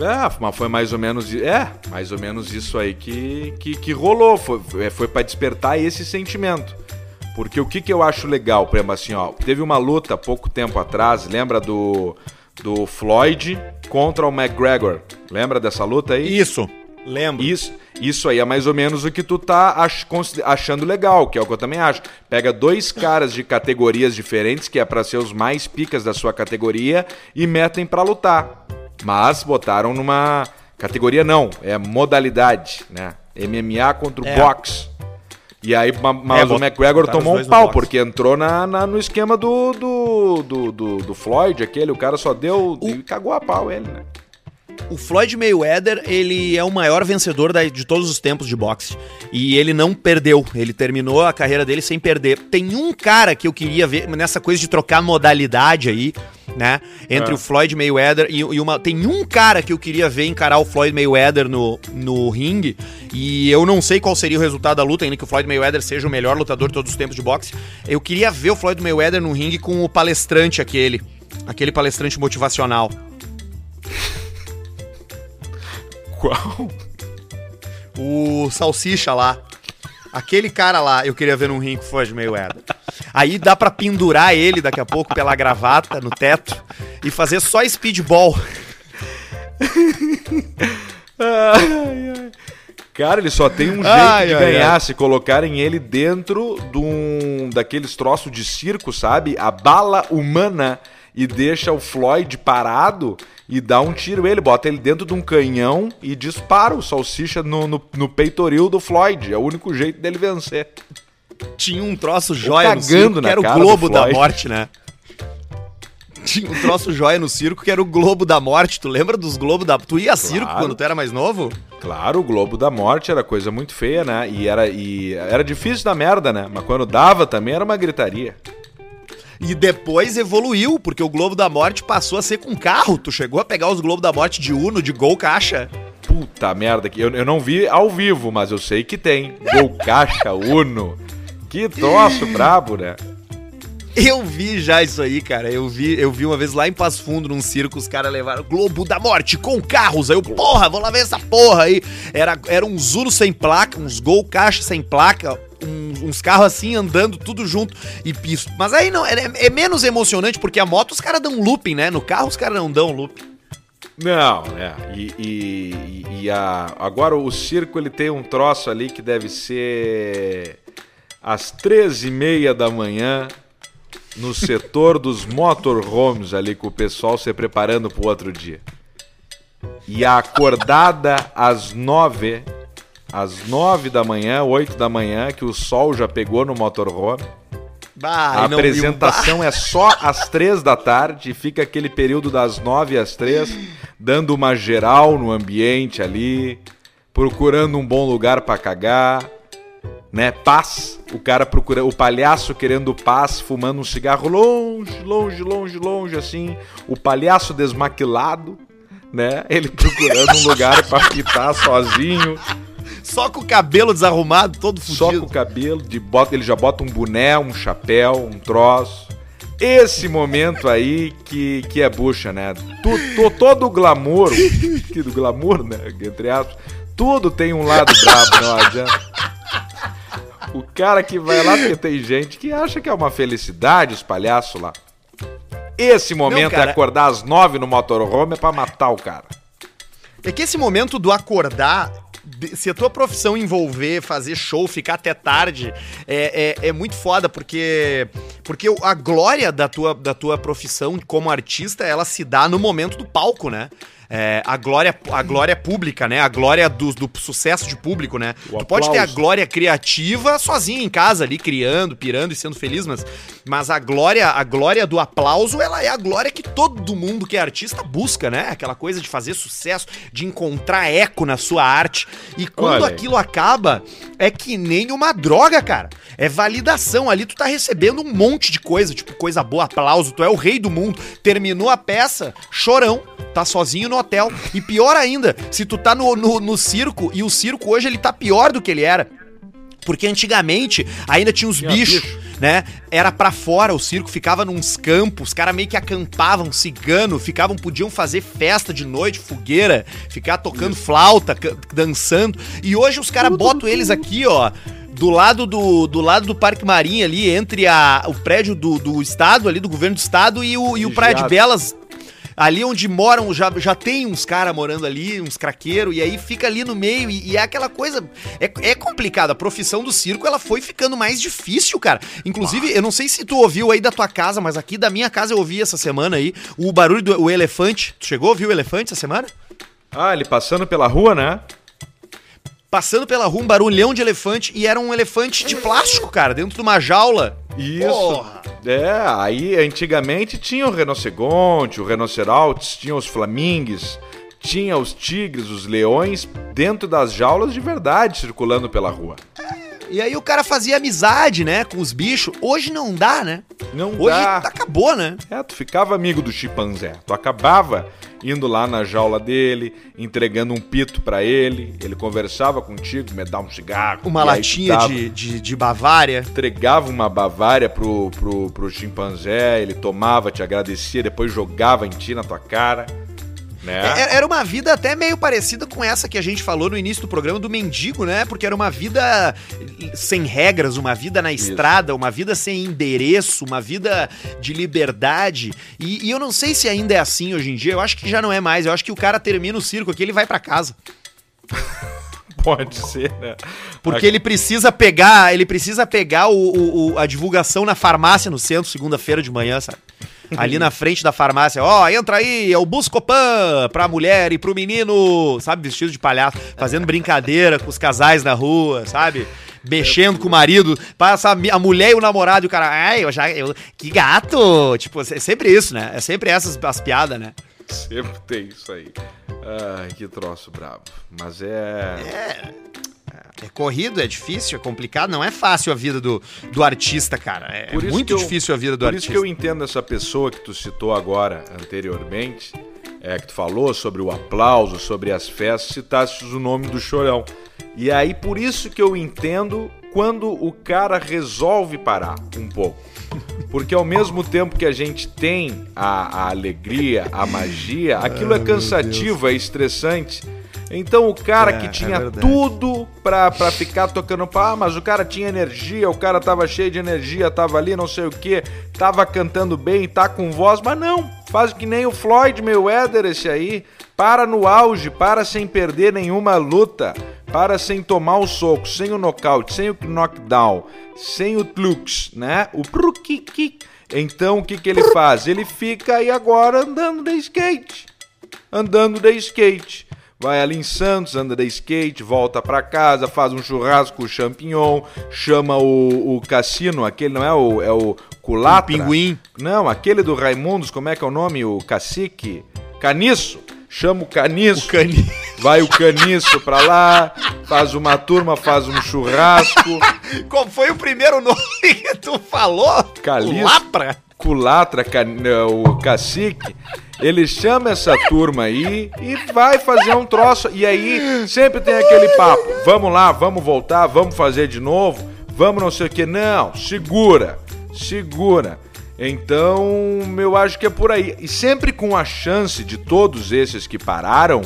É, mas foi mais ou menos. É, mais ou menos isso aí que, que, que rolou. Foi, é, foi para despertar esse sentimento. Porque o que, que eu acho legal, por exemplo, assim, ó, teve uma luta pouco tempo atrás, lembra do, do Floyd contra o McGregor? Lembra dessa luta aí? Isso, lembro. Isso, isso aí é mais ou menos o que tu tá ach, achando legal, que é o que eu também acho. Pega dois caras de categorias diferentes, que é para ser os mais picas da sua categoria, e metem para lutar. Mas botaram numa categoria não, é modalidade, né? MMA contra o é. boxe. E aí, mas é, o McGregor tomou um pau, porque entrou na, na, no esquema do do, do, do, do, Floyd, aquele, o cara só deu o... e cagou a pau ele, né? o Floyd Mayweather, ele é o maior vencedor da- de todos os tempos de boxe. E ele não perdeu. Ele terminou a carreira dele sem perder. Tem um cara que eu queria ver nessa coisa de trocar modalidade aí, né? Entre É. o Floyd Mayweather e, e uma. Tem um cara que eu queria ver encarar o Floyd Mayweather no, no ringue. E eu não sei qual seria o resultado da luta, ainda que o Floyd Mayweather seja o melhor lutador de todos os tempos de boxe. Eu queria ver o Floyd Mayweather no ringue com o palestrante aquele. Aquele palestrante motivacional. Qual? O Salsicha lá. Aquele cara lá, eu queria ver num ringue com o Floyd Mayweather. Aí dá pra pendurar ele daqui a pouco pela gravata no teto e fazer só speedball. Ai, ai. Cara, ele só tem um jeito Ai, de ganhar ai. se colocarem ele dentro de um daqueles troços de circo, sabe? A bala humana e deixa o Floyd parado e dá um tiro ele, bota ele dentro de um canhão e dispara o salsicha no, no, no peitoril do Floyd. É o único jeito dele vencer. Tinha um troço joia no cagando circo, que era o Globo da. Morte, né? Tinha um troço joia no circo que era o Globo da Morte. Tu lembra dos Globos da... Tu ia a circo Claro. quando tu era mais novo? Claro, o Globo da Morte era coisa muito feia, né? E era, e era difícil da merda, né? Mas quando dava também era uma gritaria. E depois evoluiu, porque o Globo da Morte passou a ser com carro. Tu chegou a pegar os Globos da Morte de Uno, de Gol Caixa? Puta merda, que eu, eu não vi ao vivo, mas eu sei que tem. Gol Caixa Uno. Que troço brabo, né? Eu vi já isso aí, cara. Eu vi, eu vi uma vez lá em Passo Fundo, num circo, os caras levaram Globo da Morte com carros. Aí eu, porra, vou lá ver essa porra aí. Era, era uns Uno sem placa, uns Gol Caixa sem placa, uns, uns carros assim andando tudo junto e piso. Mas aí não, é, é menos emocionante porque a moto os caras dão looping, né? No carro os caras não dão looping. Não, né? E, e, e a, agora o circo ele tem um troço ali que deve ser às 13h30 da manhã no setor dos motorhomes ali com o pessoal se preparando pro outro dia. E a acordada às 9 às 9 da manhã, 8 da manhã, que o sol já pegou no motorhome. Bah, A apresentação é só às três da tarde e fica aquele período das nove às três, dando uma geral no ambiente ali, procurando um bom lugar pra cagar, né? Paz, o cara procura, o palhaço querendo paz, fumando um cigarro longe, longe, longe, longe, assim, o palhaço desmaquilado, né? Ele procurando um lugar pra fitar sozinho. Só com o cabelo desarrumado, todo Só fudido. com o cabelo, de bota, ele já bota um boné, um chapéu, um troço. Esse momento aí que, que é bucha, né? Tu, tu- todo o glamour, que do glamour, né? Entre aspas, tudo tem um lado brabo, não adianta. O cara que vai lá, porque tem gente que acha que é uma felicidade os palhaços lá. Esse momento cara. é acordar às nove no motorhome é pra matar o cara. É que esse momento do acordar, se a tua profissão envolver fazer show, ficar até tarde, é, é, é muito foda, porque, porque a glória da tua, da tua profissão como artista, ela se dá no momento do palco, né? É, a, glória, a glória pública, né? A glória do, do sucesso de público, né? O tu pode ter a aplauso. glória criativa sozinho em casa ali, criando, pirando e sendo feliz, mas, mas a glória a glória do aplauso, ela é a glória que todo mundo que é artista busca, né? Aquela coisa de fazer sucesso, de encontrar eco na sua arte. E quando Olha aquilo acaba, é que nem uma droga, cara. É validação. Ali tu tá recebendo um monte de coisa, tipo coisa boa, aplauso, tu é o rei do mundo. Terminou a peça, chorão, tá sozinho no hotel. E pior ainda, se tu tá no, no, no circo, e o circo hoje ele tá pior do que ele era. Porque antigamente ainda tinha os bichos, bicho. né? Era pra fora o circo, ficava nos campos, os caras meio que acampavam, cigano, ficavam, podiam fazer festa de noite, fogueira, ficar tocando flauta, ca- dançando. E hoje os caras botam eles aqui, ó. Do lado do, do lado do Parque Marinho ali, entre a, o prédio do, do estado ali, do governo do estado e o, e o Praia de. Belas, Ali onde moram, já, já tem uns caras morando ali, uns craqueiros, e aí fica ali no meio, e, e é aquela coisa. É, é complicado. A profissão do circo ela foi ficando mais difícil, cara. Inclusive, eu não sei se tu ouviu aí da tua casa, mas aqui da minha casa eu ouvi essa semana aí o barulho do o elefante. Tu chegou a ouvir o elefante essa semana? Ah, ele passando pela rua, né? Passando pela rua, um barulhão de elefante, e era um elefante de plástico, cara, dentro de uma jaula. Isso. Porra. É, aí antigamente tinha o rinoceronte, o rinocerontes, tinha os flamingues, tinha os tigres, os leões dentro das jaulas de verdade circulando pela rua. E aí o cara fazia amizade, né, com os bichos. Hoje não dá, né? Não Hoje dá. tá- acabou, né? É, tu ficava amigo do chimpanzé. Tu acabava indo lá na jaula dele, entregando um pito pra ele, ele conversava contigo, me dá um cigarro. Uma latinha dava- de, de, de Bavária. entregava uma Bavária pro, pro, pro chimpanzé, ele tomava, te agradecia, depois jogava em ti na tua cara, né? É- Era uma vida até meio parecida com essa que a gente falou no início do programa do mendigo, né? Porque era uma vida sem regras, uma vida na estrada, uma vida sem endereço, uma vida de liberdade. E, e eu não sei se ainda é assim hoje em dia. Eu acho que já não é mais. Eu acho que o cara termina o circo aqui, ele vai pra casa. *laughs* Pode ser, né? Porque ele precisa pegar, ele precisa pegar o, o- o- a divulgação na farmácia no centro, segunda-feira de manhã, sabe? Ali na frente da farmácia, ó, entra aí, é o Buscopan pra mulher e pro menino, sabe, vestido de palhaço, fazendo brincadeira com os casais na rua, sabe? Mexendo com o marido, passa a mulher e o namorado e o cara, ai, eu já, eu, que gato! Tipo, é sempre isso, né? É sempre essas as piadas, né? Sempre tem isso aí. Ai, que troço brabo. Mas é. É corrido, é difícil, é complicado, não é fácil a vida do, do artista, cara. É Por isso muito eu- difícil a vida do Por isso artista. que eu entendo essa pessoa que tu citou agora, anteriormente, é, que tu falou sobre o aplauso, sobre as festas, citaste o nome do Chorão. E aí, por isso que eu entendo quando o cara resolve parar um pouco. Porque ao mesmo tempo que a gente tem a, a alegria, a magia, aquilo é cansativo, é estressante. Então o cara É, que é tinha verdade. tudo pra, pra ficar tocando pá, mas o cara tinha energia, o cara tava cheio de energia, tava ali, não sei o que, tava cantando bem, tá com voz, mas não, faz que nem o Floyd Mayweather esse aí, para no auge, para sem perder nenhuma luta, para sem tomar o soco, sem o nocaute, sem o knockdown, sem o tlux, né? O prukiki. Então o que que ele faz? Ele fica aí agora andando de skate andando de skate. Vai ali em Santos, anda de skate, volta pra casa, faz um churrasco champignon, chama o, o cassino, aquele não é o, é o culatra? O pinguim. Não, aquele do Raimundos, como é que é o nome? O cacique? Caniço. Chama o caniço. O cani- Vai o caniço pra lá, faz uma turma, faz um churrasco. *laughs* Qual foi o primeiro nome que tu falou? Caliço. Lapra? Culatra, ca- o cacique, ele chama essa turma aí e vai fazer um troço. E aí sempre tem aquele papo: vamos lá, vamos voltar, vamos fazer de novo, vamos não sei o que. Não, segura, segura. Então, eu acho que é por aí. E sempre com a chance de todos esses que pararam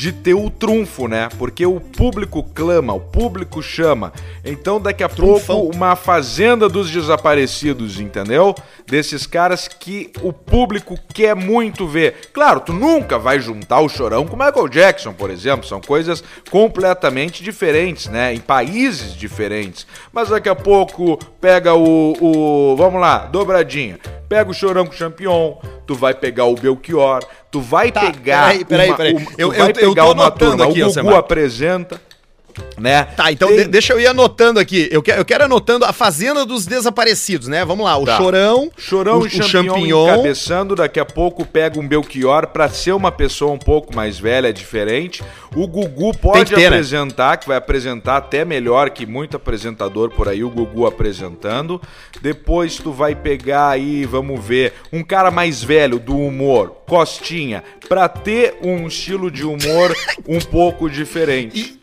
de ter o trunfo, né? Porque o público clama, o público chama. Então, daqui a Trunfão. pouco, uma fazenda dos desaparecidos, entendeu? Desses caras que o público quer muito ver. Claro, tu nunca vai juntar o chorão com o Michael Jackson, por exemplo. São coisas completamente diferentes, né? Em países diferentes. Mas daqui a pouco pega o. o vamos lá, dobradinha. Pega o chorão com o champignon, tu vai pegar o Belchior, tu vai Tá, pegar. peraí, peraí, uma- peraí. uma- tu Eu- vai eu- eu pegar tô uma turma, aqui, o Gugu apresenta. Né? Tá, então Tem- deixa eu ir anotando aqui. Eu, que- eu quero anotando a Fazenda dos Desaparecidos, né? Vamos lá, o Tá. Chorão, Chorão o, e champignon, encabeçando, daqui a pouco pega um Belchior pra ser uma pessoa um pouco mais velha, diferente. O Gugu pode que ter, né? apresentar, que vai apresentar até melhor que muito apresentador por aí, o Gugu apresentando. Depois tu vai pegar aí, vamos ver, um cara mais velho do humor, Costinha, pra ter um estilo de humor *laughs* um pouco diferente.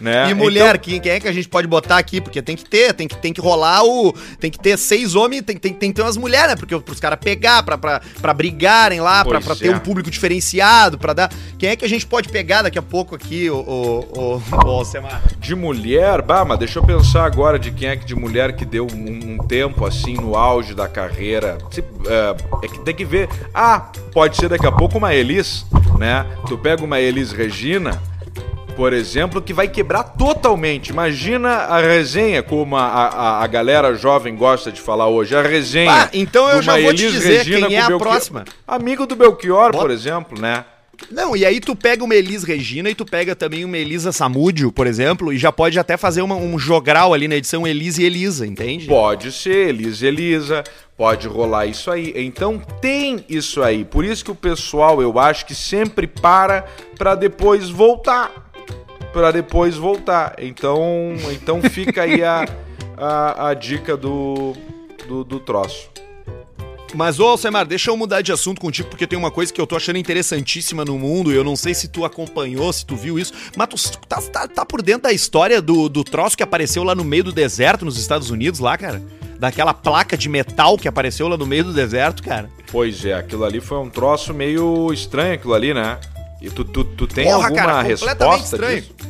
né? E mulher, quem, quem é que a gente pode botar aqui? Porque tem que ter, tem que, tem que rolar o. Tem que ter seis homens, tem, tem, tem que ter umas mulheres, né? Porque pros caras pegar, pra, pra, pra brigarem lá, pra, pra ter é. um público diferenciado, pra dar. Quem é que a gente pode pegar daqui a pouco aqui, o, o, o, o Alcemar? De mulher, bah, mas deixa eu pensar agora de quem é que de mulher que deu um, um tempo assim no auge da carreira. Se- é, é que tem que ver. Ah, pode ser daqui a pouco uma Elis, né? Tu pega uma Elis Regina, por exemplo, que vai quebrar totalmente. Imagina a resenha, como a, a, a galera jovem gosta de falar hoje. A resenha. Ah, então eu já vou te dizer Regina quem é a Belchior. próxima. Amigo do Belchior, Bota. por exemplo, né? Não, e aí tu pega uma Elis Regina e tu pega também uma Elisa Samúdio, por exemplo, e já pode até fazer uma- um jogral ali na edição Elisa e Elisa, entende? Pode ser, Elisa Elisa, pode rolar isso aí. Então tem isso aí. Por isso que o pessoal, eu acho que sempre para pra depois voltar. Pra depois voltar. Então, então fica aí a, a, a dica do, do, do troço. Mas, ô Alcemar, deixa eu mudar de assunto contigo, porque tem uma coisa que eu tô achando interessantíssima no mundo, e eu não sei se tu acompanhou, se tu viu isso, mas tu tá, tá- tá por dentro da história do, do troço que apareceu lá no meio do deserto, nos Estados Unidos, lá, cara? Daquela placa de metal que apareceu lá no meio do deserto, cara. Pois é, aquilo ali foi um troço meio estranho, aquilo ali, né? E tu, tu, tu tem Porra, alguma cara, resposta estranho. disso?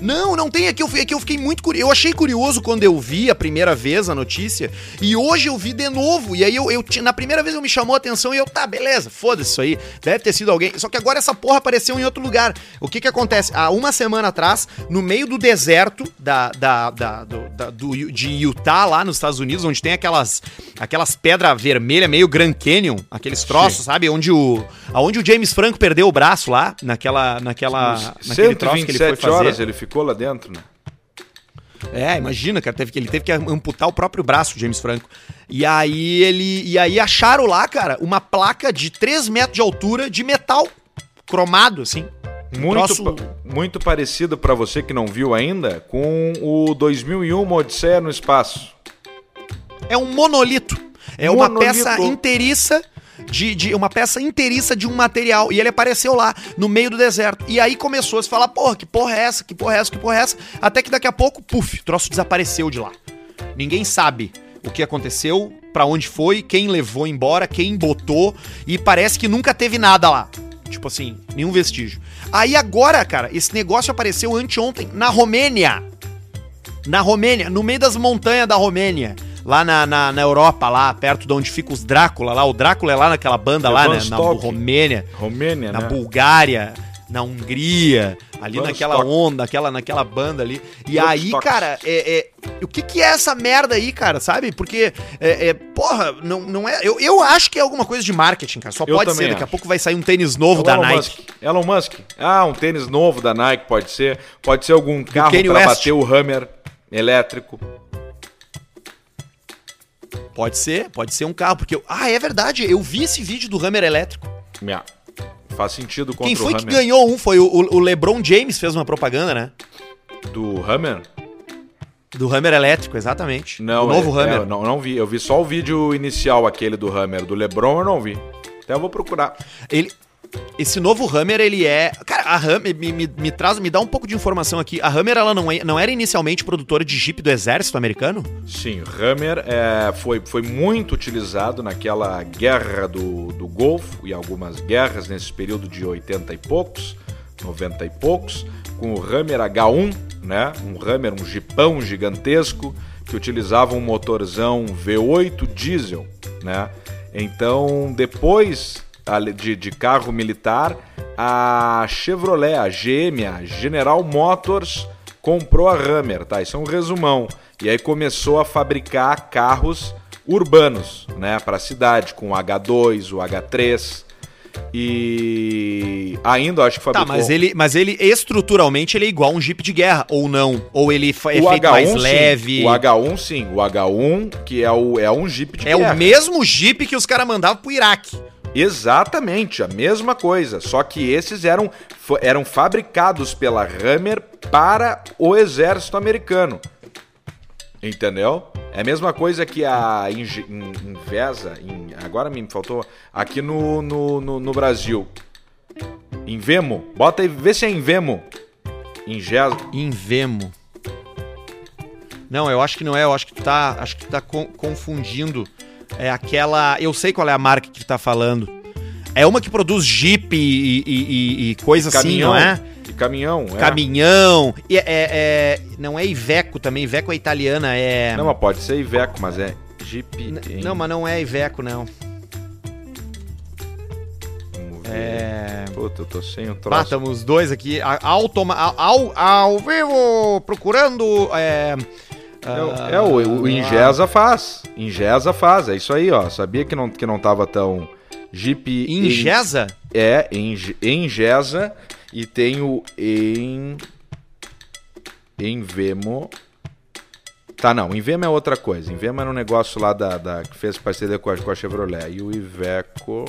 Não, não tem. Aqui eu, fui- aqui eu fiquei muito curioso. Eu achei curioso quando eu vi a primeira vez a notícia. E hoje eu vi de novo. E aí eu, eu na primeira vez eu me chamou a atenção e eu, tá, beleza, foda-se isso aí. Deve ter sido alguém. Só que agora essa porra apareceu em outro lugar. O que que acontece? Há uma semana atrás, no meio do deserto da, da, da- do, da- do- de Utah, lá nos Estados Unidos, onde tem aquelas, aquelas pedras vermelhas, meio Grand Canyon, aqueles troços, sabe? Onde o, aonde o James Franco perdeu o braço lá, naquela, naquela, naquele troço que ele foi 127 fazer. horas ele ficou lá dentro, né? É, imagina, cara, teve que, ele teve que amputar o próprio braço, James Franco. E aí ele. E aí acharam lá, cara, uma placa de 3 metros de altura de metal cromado, assim. Muito, pa- muito parecido pra você que não viu ainda com o 2001 uma Odisseia no Espaço. É um monolito. É uma Monolito. peça inteiriça. De, de uma peça inteiriça de um material. E ele apareceu lá, no meio do deserto. E aí começou a se falar, porra, que porra é essa? Que porra é essa? Que porra é essa? Até que daqui a pouco, puf, o troço desapareceu de lá. Ninguém sabe o que aconteceu, pra onde foi, quem levou embora, quem botou. E parece que nunca teve nada lá. Tipo assim, nenhum vestígio. Aí agora, cara, esse negócio apareceu anteontem na Romênia na Romênia, no meio das montanhas da Romênia, lá na, na, na Europa, lá perto de onde fica os Drácula, lá o Drácula é lá naquela banda lá, né, na. Romênia, Romênia, na né? Bulgária, na Hungria, ali Vostok. naquela onda, naquela, naquela banda ali. E aí, Vostok. cara, é, é- o que que é essa merda aí, cara, sabe? Porque, é, é, porra, não, não é... Eu, eu acho que é alguma coisa de marketing, cara, só Eu pode ser. Daqui a acho. pouco vai sair um tênis novo da Elon Nike. Musk. Elon Musk. Ah, um tênis novo da Nike pode ser. Pode ser algum carro West. bater o Hammer elétrico. Pode ser, pode ser um carro, porque... eu- ah, é verdade, eu vi esse vídeo do Hammer elétrico. Yeah. Faz sentido contra Quem foi que ganhou um? Foi o, o- LeBron James fez uma propaganda, né? Do Hammer? Do Hammer elétrico, exatamente. Não, o novo é- Hammer. é, eu não, não vi. Eu vi só o vídeo inicial, aquele do Hammer. Do LeBron eu não vi. Até eu vou procurar. Ele, esse novo Hammer, ele é. Cara, a Hammer me, me, me traz, me dá um pouco de informação aqui. A Hammer, ela não, é, não era inicialmente produtora de Jeep do exército americano? Sim, Hammer é, foi, foi muito utilizado naquela guerra do, do Golfo e algumas guerras nesse período de 80 e poucos, 90 e poucos, com o Hammer H1, né? Um Hammer, um jipão gigantesco que utilizava um motorzão V8 diesel, né? Então, depois de, de carro militar, a Chevrolet, a GM, a General Motors, comprou a Hammer, tá? Isso é um resumão. E aí começou a fabricar carros urbanos, né, para a cidade, com o H2, o H3 e ainda acho que Tá, fabricou. mas ele, mas ele estruturalmente ele é igual a um Jeep de guerra, ou não? Ou ele é o feito H1 mais sim, leve? O H1 sim, o H1 que é o é um Jeep de É guerra. o mesmo Jeep que os caras mandavam pro Iraque. Exatamente, a mesma coisa. Só que esses eram, eram fabricados pela Hammer para o exército americano. Entendeu? É a mesma coisa que a Invesa, In- agora me faltou, aqui no, no, no, no Brasil. Invemo, bota aí, vê se é Invemo. Ingesa. Invemo. Não, eu acho que não é, eu acho que tu tá, acho que tu tá con- confundindo. É aquela, eu sei qual é a marca que tu tá falando. É uma que produz Jeep e, e, e- e coisa assim, não é? E caminhão, é. Caminhão. E é, é- não é Iveco também, Iveco é italiana, é... Não, mas pode ser Iveco, mas é Jeep. N- Não, mas não é Iveco, não. Vamos ver. É... Puta, eu tô sem o troço. estamos os dois aqui, a- automa, a- ao, ao vivo, procurando... É, É, o- é, o, o Ingesa faz. Ingesa faz, é isso aí, ó. Sabia que não, que não tava tão. Jeep Ingesa? É, Engesa e tem o em Envemo. Tá, não, Envemo é outra coisa. Envemo era um negócio lá da, da- que fez parceria com a, com a Chevrolet. E o Iveco.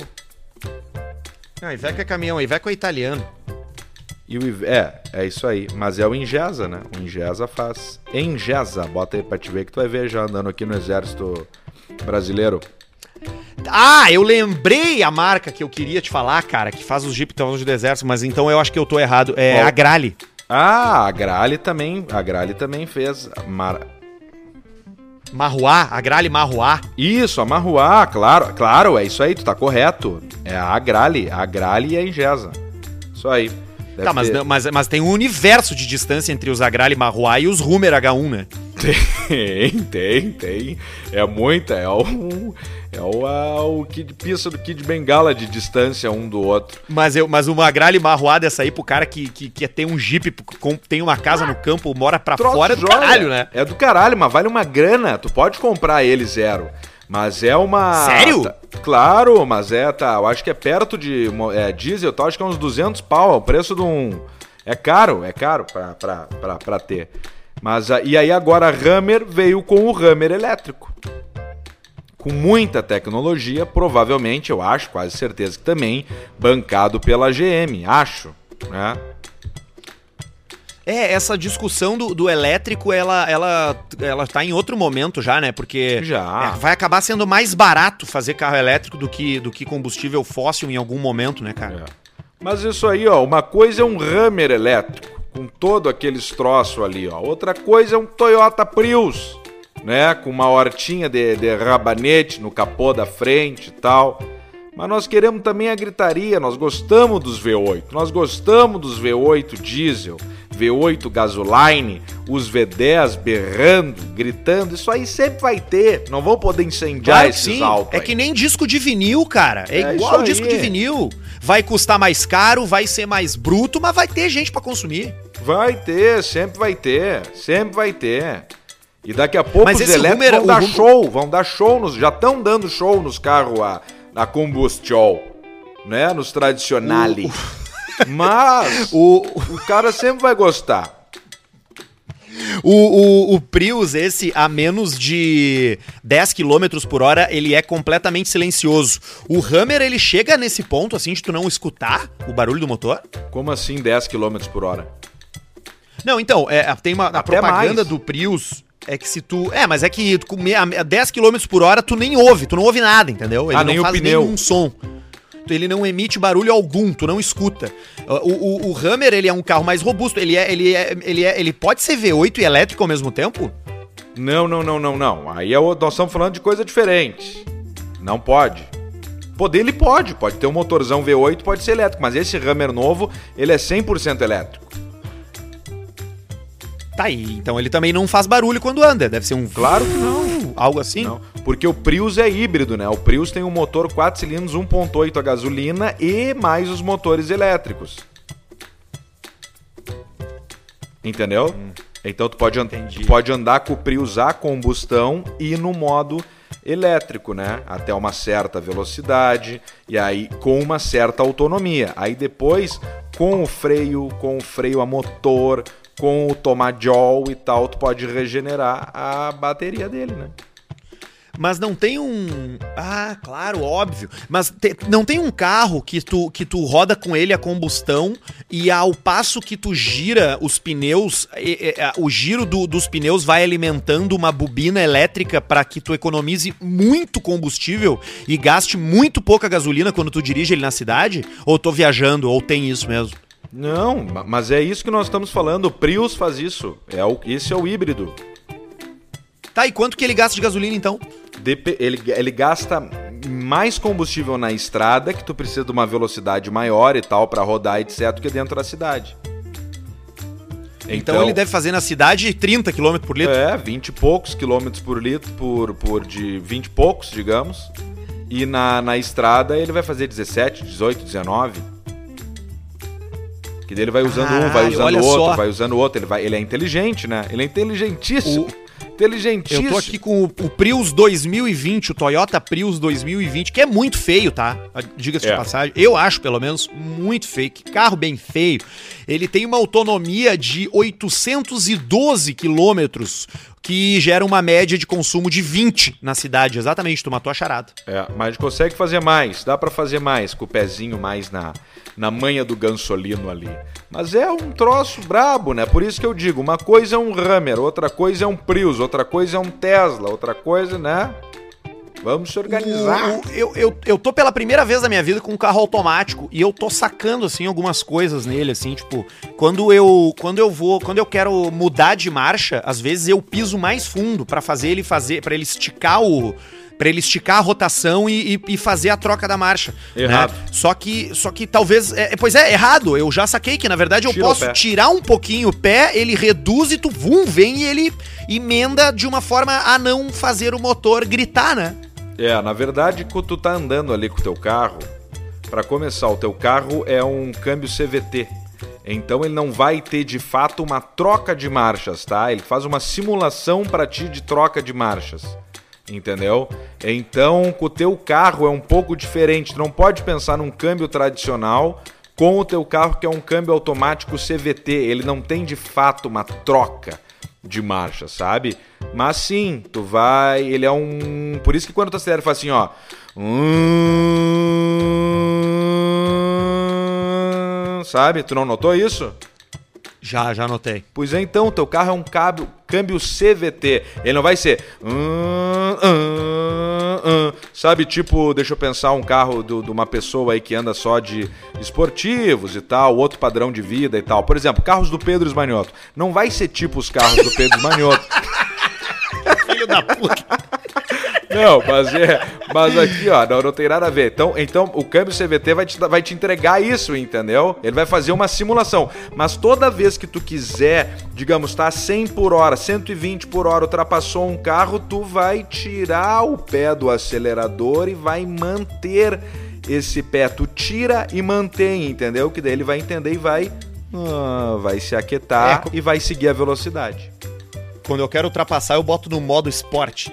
Ah, Iveco é caminhão, Iveco é italiano. E o é, é isso aí. Mas é o Ingesa, né? O Ingesa faz. Engesa, bota aí pra te ver que tu vai ver já andando aqui no exército brasileiro. Ah, eu lembrei a marca que eu queria te falar, cara, que faz os Jeep de deserto, mas então eu acho que eu tô errado. É a Grale. Ah, a Grale também. A Grale também fez. Mar... Marruá, a Grale Marruá. Isso, a Marruá, claro, claro, é isso aí, tu tá correto. É a Grale, a Grale e a Ingesa. Isso aí. Deve Tá, mas, ter- não- mas, mas tem um universo de distância entre os Agrale Marruá e os Rumer H1, né? Tem, tem, tem. É muita, é o. É o, a- o Kid Pista do Kid Bengala de distância um do outro. Mas, eu, mas uma Agrale Marruá dessa aí pro cara que, que quer ter um Jeep, com- tem uma casa no campo, mora pra Troço fora é do caralho, né? É do caralho, mas vale uma grana. Tu pode comprar ele zero. Mas é uma. Sério? Tá- claro, mas é, tá. Eu acho que é perto de. É, diesel, tá? Acho que é uns 200 pau. É o preço de um. É caro, é caro pra, pra, pra, pra ter. Mas e aí agora a Hammer veio com o Hammer elétrico. Com muita tecnologia, provavelmente, eu acho, quase certeza que também, bancado pela GM, acho, né? É, essa discussão do, do elétrico, ela, ela, ela tá em outro momento já, né? Porque Já. é, vai acabar sendo mais barato fazer carro elétrico do que, do que combustível fóssil em algum momento, né, cara? É. Mas isso aí, ó, uma coisa é um Hammer elétrico, com todo aqueles troços ali, ó. Outra coisa é um Toyota Prius, né, com uma hortinha de, de rabanete no capô da frente e tal. Mas nós queremos também a gritaria, nós gostamos dos V8, nós gostamos dos V8 diesel, V8 gasoline, os V10 berrando, gritando, isso aí sempre vai ter, não vão poder incendiar Claro esses sim. altos É que nem disco de vinil, cara. É, É igual disco de vinil. Vai custar mais caro, vai ser mais bruto, mas vai ter gente pra consumir. Vai ter, sempre vai ter, sempre vai ter. E daqui a pouco Mas os elétricos Hummer- vão o dar Hummer- show, vão dar show, nos, já estão dando show nos carros a, a combustão, né, nos tradicionais. Mas O, o cara sempre vai gostar. o, o, o Prius, esse, a menos de 10 km por hora, ele é completamente silencioso. O Hammer, ele chega nesse ponto, assim, de tu não escutar o barulho do motor? Como assim 10 km por hora? Não, então, é, tem uma a propaganda mais. do Prius é que se tu. É, mas é que tu, a 10 km por hora tu nem ouve, tu não ouve nada, entendeu? Ele Ah, não nem o faz pneu. nenhum som. Ele não emite barulho algum, tu não escuta. O, o, o Hammer, ele é um carro mais robusto. Ele é, ele é, ele é, ele pode ser V8 e elétrico ao mesmo tempo? Não, não, não, não, não. Aí é o- nós estamos falando de coisa diferente. Não pode. Poder ele pode, pode ter um motorzão V8, pode ser elétrico, mas esse Hammer novo, ele é 100% elétrico. Tá aí, então ele também não faz barulho quando anda. Deve ser um. Claro que não. Algo assim? Não, porque o Prius é híbrido, né? O Prius tem um motor 4 cilindros 1.8 a gasolina e mais os motores elétricos. Entendeu? Então tu pode, Entendi. pode andar com o Prius a combustão e no modo elétrico, né? Até uma certa velocidade e aí com uma certa autonomia. Aí depois com o freio, com o freio a motor, com o tomadjol e tal, tu pode regenerar a bateria dele, né? Mas não tem um. Ah, claro, óbvio. Mas te- não tem um carro que tu, que tu roda com ele a combustão e ao passo que tu gira os pneus, e- e- a- o giro do- dos pneus vai alimentando uma bobina elétrica para que tu economize muito combustível e gaste muito pouca gasolina quando tu dirige ele na cidade? Ou tô viajando, ou tem isso mesmo? Não, ma- mas é isso que nós estamos falando. O Prius faz isso. É o, esse é o híbrido. Tá, e quanto que ele gasta de gasolina então? Dep- ele, ele gasta mais combustível na estrada, que tu precisa de uma velocidade maior e tal para rodar, etc, que dentro da cidade. Então, ele deve fazer na cidade 30 km por litro. É, 20 e poucos quilômetros por litro, por, por de 20 e poucos, digamos. E na, na estrada ele vai fazer 17, 18, 19. Que daí ele vai usando um, vai usando outro, só. vai usando outro. Ele, vai, ele é inteligente, né? Ele é inteligentíssimo. Inteligentíssimo. Eu tô aqui com o, o Prius 2020, o Toyota Prius 2020, que é muito feio, tá? Diga-se de É. passagem. Eu acho, pelo menos, muito feio. Que carro bem feio. Ele tem uma autonomia de 812 quilômetros, que gera uma média de consumo de 20 na cidade. Exatamente, tu matou a charada. É, mas consegue fazer mais, dá pra fazer mais, com o pezinho mais na, na manha do gansolino ali. Mas é um troço brabo, né? Por isso que eu digo, uma coisa é um Hammer, outra coisa é um Prius, outra coisa é um Tesla, outra coisa, né? Vamos se organizar. O- eu, eu, eu tô pela primeira vez na minha vida com um carro automático e eu tô sacando, assim, algumas coisas nele, assim, tipo, quando eu, quando eu vou, quando eu quero mudar de marcha, às vezes eu piso mais fundo pra fazer ele fazer, para ele esticar o Pra ele esticar a rotação e, e- e fazer a troca da marcha. Errado. né? Só que, só que talvez. é, pois é, errado. Eu já saquei que, na verdade, eu Tira posso tirar um pouquinho o pé, ele reduz e tu vum, vem e ele emenda de uma forma a não fazer o motor gritar, né? É, na verdade, quando tu tá andando ali com o teu carro, pra começar, o teu carro é um câmbio CVT. Então ele não vai ter de fato uma troca de marchas, tá? Ele faz uma simulação pra ti de troca de marchas. Entendeu? Então, com o teu carro é um pouco diferente. Tu não pode pensar num câmbio tradicional com o teu carro que é um câmbio automático CVT. Ele não tem de fato uma troca de marcha, sabe? Mas sim, tu vai. Ele é um. Por isso que quando tu acelera, faz assim, ó. Hum, Sabe? Tu não notou isso? Já, já notei. Pois é, então, teu carro é um câmbio, câmbio CVT. Ele não vai ser. Hum. Sabe, tipo, deixa eu pensar um carro de uma pessoa aí que anda só de esportivos e tal, outro padrão de vida e tal. Por exemplo, carros do Pedro Esmanioto. Não vai ser tipo os carros do Pedro Esmanioto. *laughs* Filho da puta. Não, mas é. Mas aqui, ó, não, não tem nada a ver. Então, então o câmbio CVT vai te, vai te entregar isso, entendeu? Ele vai fazer uma simulação. Mas toda vez que tu quiser, digamos, tá 100 por hora, 120 por hora, ultrapassou um carro, tu vai tirar o pé do acelerador e vai manter esse pé. Tu tira e mantém, entendeu? Que daí ele vai entender e vai. ah, vai se aquietar É, e vai seguir a velocidade. Quando eu quero ultrapassar, eu boto no modo esporte.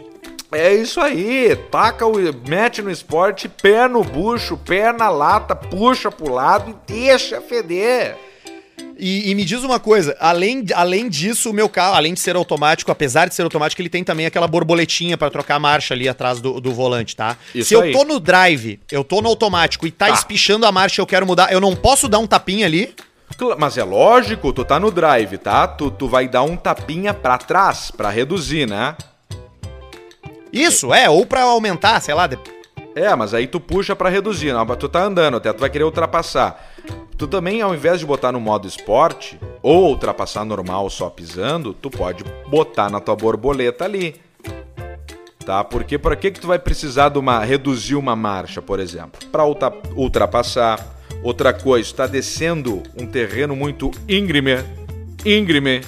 É isso aí, taca o mete no esporte, pé no bucho, pé na lata, puxa pro lado e deixa feder. E, e me diz uma coisa, além, além disso, o meu carro, além de ser automático, apesar de ser automático, ele tem também aquela borboletinha pra trocar a marcha ali atrás do, do volante, tá? Isso Se eu aí. tô no drive, eu tô no automático e tá, Tá. espichando a marcha e eu quero mudar, eu não posso dar um tapinha ali? Mas é lógico, tu tá no drive, tá? Tu, tu vai dar um tapinha pra trás, pra reduzir, né? Isso, é, ou pra aumentar, sei lá. de- É, mas aí tu puxa pra reduzir, não, tu tá andando até, tu vai querer ultrapassar. Tu também, ao invés de botar no modo esporte, ou ultrapassar normal só pisando, tu pode botar na tua borboleta ali. Tá? Porque para que que tu vai precisar de uma reduzir uma marcha, por exemplo? Para ultrapassar. Outra coisa, tu tá descendo um terreno muito íngreme, íngreme.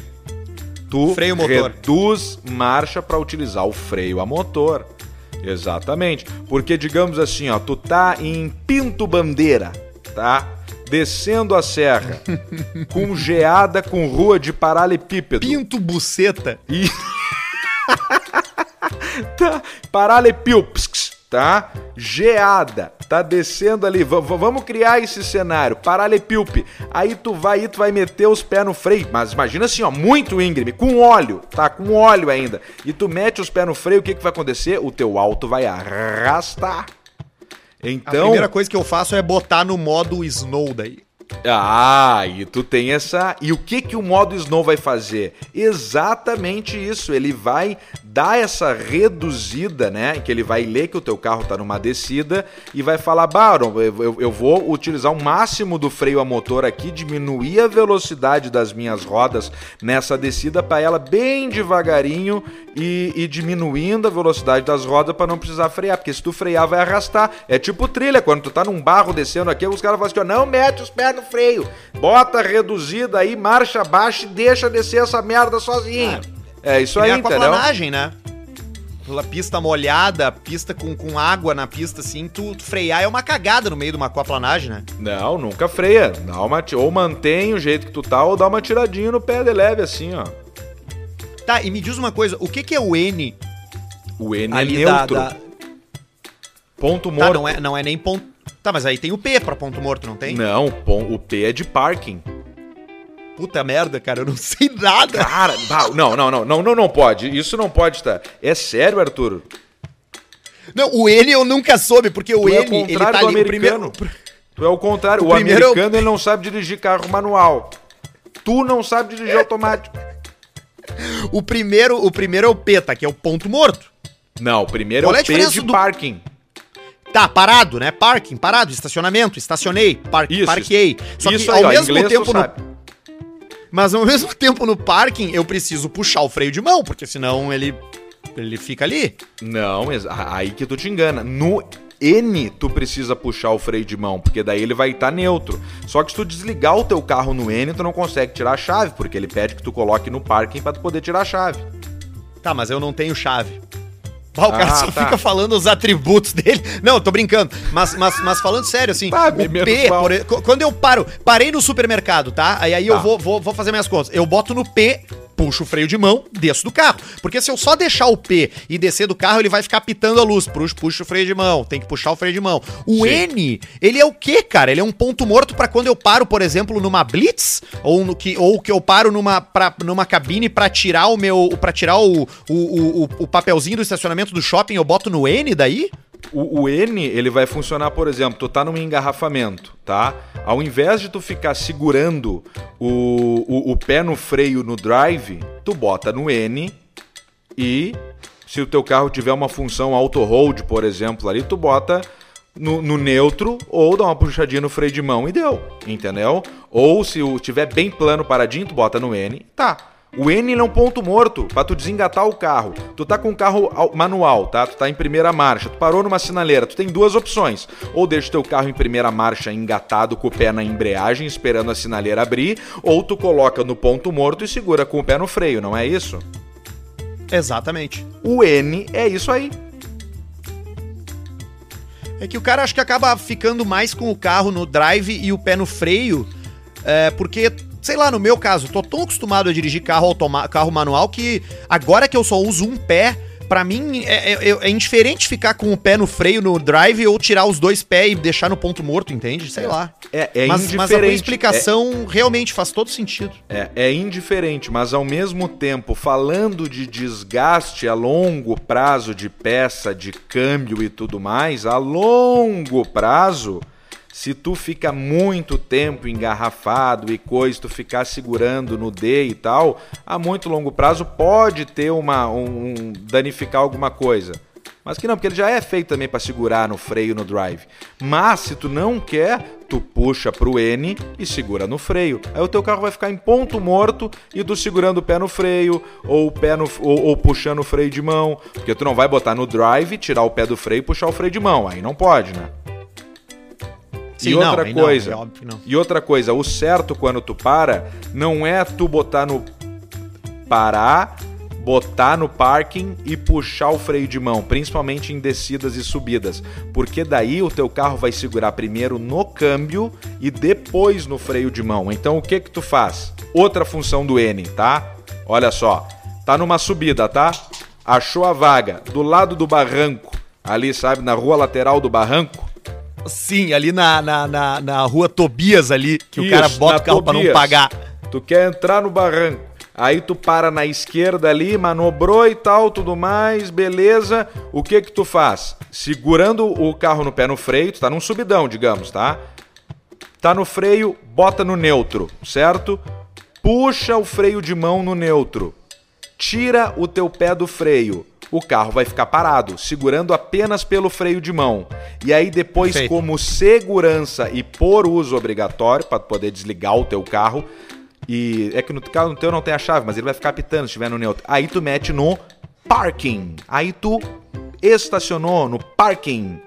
Tu Freio motor. reduz marcha para utilizar o freio a motor. Exatamente. Porque digamos assim, ó, tu tá em Pinto Bandeira, tá? Descendo a serra, *laughs* com geada, com rua de paralelepípedo. Pinto buceta. E... *laughs* tá, paralelepípedos, tá? Geada, tá descendo ali. V- vamos criar esse cenário, paralelepípedo. Aí tu vai, aí tu vai meter os pés no freio, mas imagina assim, ó, muito íngreme, com óleo, tá? Com óleo ainda. E tu mete os pés no freio, o que que vai acontecer? O teu alto vai arrastar. A Então, primeira coisa que eu faço é botar no modo snow daí. Ah, e tu tem essa. E o que que o modo Snow vai fazer? Exatamente isso. Ele vai dar essa reduzida, né? Que ele vai ler que o teu carro tá numa descida e vai falar, Baron, eu, eu- vou utilizar o máximo do freio a motor aqui, diminuir a velocidade das minhas rodas nessa descida para ela bem devagarinho e, e diminuindo a velocidade das rodas para não precisar frear, porque se tu frear vai arrastar. É tipo trilha, quando tu tá num barro descendo aqui, os caras falam assim, não mete os pés freio, bota reduzida aí, marcha baixa e deixa descer essa merda sozinho. É isso aí, entendeu? aquaplanagem, né? Pela pista molhada, pista com, com água na pista, assim, tu, tu frear é uma cagada no meio de uma aquaplanagem, né? Não, nunca freia. Dá uma, ou mantém o jeito que tu tá, ou dá uma tiradinha no pé de leve assim, ó. Tá, e me diz uma coisa, o que que é o N O N é ali da, neutro. da- Ponto Tá, morto. não é, não é nem ponto... Tá, mas aí tem o P pra ponto morto, não tem? Não, o P é de parking. Puta merda, cara, eu não sei nada. Cara, não, não, não, não, não, não pode. Isso não pode estar. É sério, Arthur? Não, o N eu nunca soube, porque o Tu é o N, ele tá ali, o americano. primeiro... Tu é o contrário. O é o- americano ele não sabe dirigir carro manual. Tu não sabe dirigir automático. O primeiro, o primeiro é o P, tá? Que é o ponto morto. Não, o primeiro Qual é é a o P diferença de do- parking. Tá, parado, né? Parking, parado, estacionamento, estacionei, par Isso, parquei. Só Isso que aí, ao ó, mesmo tempo no, mas ao mesmo tempo no parking eu preciso puxar o freio de mão, porque senão ele ele fica ali. Não, aí que tu te engana. No N, tu precisa puxar o freio de mão, porque daí ele vai estar neutro. Só que se tu desligar o teu carro no N, tu não consegue tirar a chave, porque ele pede que tu coloque no parking pra tu poder tirar a chave. Tá, mas eu não tenho chave. Ah, o cara Ah, só tá. fica falando os atributos dele. Não, eu tô brincando. Mas, mas, mas falando sério, assim, Ah, o P, por qu- quando eu paro, parei no supermercado, tá? Aí, aí eu Tá. vou, vou, vou fazer minhas contas. Eu boto no P, puxo o freio de mão, desço do carro. Porque se eu só deixar o P e descer do carro, ele vai ficar pitando a luz. Puxo, puxo o freio de mão, tem que puxar o freio de mão. O. N, ele é o quê, cara? Ele é um ponto morto pra quando eu paro, por exemplo, numa blitz ou no que ou que eu paro numa pra, numa cabine pra tirar o meu para tirar o, o, o, o- o papelzinho do estacionamento do shopping, eu boto no N daí? O, o N, ele vai funcionar, por exemplo, tu tá num engarrafamento, tá? Ao invés de tu ficar segurando o, o, o pé no freio no drive, tu bota no N e se o teu carro tiver uma função auto-hold, por exemplo, ali, tu bota no, no neutro ou dá uma puxadinha no freio de mão e deu, entendeu? Ou se o tiver bem plano paradinho, tu bota no N, tá. O N é um ponto morto pra tu desengatar o carro. Tu tá com um carro manual, tá? Tu tá em primeira marcha, tu parou numa sinaleira, tu tem duas opções. Ou deixa o teu carro em primeira marcha engatado com o pé na embreagem, esperando a sinaleira abrir, ou tu coloca no ponto morto e segura com o pé no freio, não é isso? Exatamente. O N é isso aí. É que o cara acho que acaba ficando mais com o carro no drive e o pé no freio, é, porque, sei lá, no meu caso, tô tão acostumado a dirigir carro, carro manual que agora que eu só uso um pé, pra mim é, é- é indiferente ficar com o pé no freio no drive ou tirar os dois pés e deixar no ponto morto, entende? Sei lá. É, é mas, mas a tua explicação realmente faz todo sentido. É, é indiferente, mas ao mesmo tempo, falando de desgaste a longo prazo de peça, de câmbio e tudo mais, a longo prazo, se tu fica muito tempo engarrafado e coisa, tu ficar segurando no D e tal, a muito longo prazo pode ter uma um, um- danificar alguma coisa. Mas que não, porque ele já é feito também para segurar no freio no drive. Mas se tu não quer, tu puxa pro N e segura no freio. Aí o teu carro vai ficar em ponto morto e tu segurando o pé no freio ou pé no ou, ou puxando o freio de mão, porque tu não vai botar no drive, tirar o pé do freio e puxar o freio de mão. Aí não pode, né? Sim, e outra não, coisa, é não. e outra coisa, o certo quando tu para não é tu botar no parar, botar no parking e puxar o freio de mão, principalmente em descidas e subidas, porque daí o teu carro vai segurar primeiro no câmbio e depois no freio de mão. Então o que que tu faz? Outra função do N, tá? Olha só, tá numa subida, tá? Achou a vaga do lado do barranco, ali, sabe, na rua lateral do barranco. Sim, ali na, na, na, na rua Tobias ali, que o Isso, cara bota o carro pra não Tobias. pagar. Tu quer entrar no barranco. Aí tu para na esquerda ali, manobrou e tal, tudo mais, beleza. O que que tu faz? Segurando o carro no pé no freio, tu tá num subidão, digamos, tá? Tá no freio, bota no neutro, certo? Puxa o freio de mão no neutro. Tira o teu pé do freio. O carro vai ficar parado, segurando apenas pelo freio de mão. E aí depois, Perfeito. como segurança e por uso obrigatório, para poder desligar o teu carro, e é que no carro no teu não tem a chave, mas ele vai ficar apitando se estiver no neutro. Aí tu mete no parking. Aí tu estacionou no parking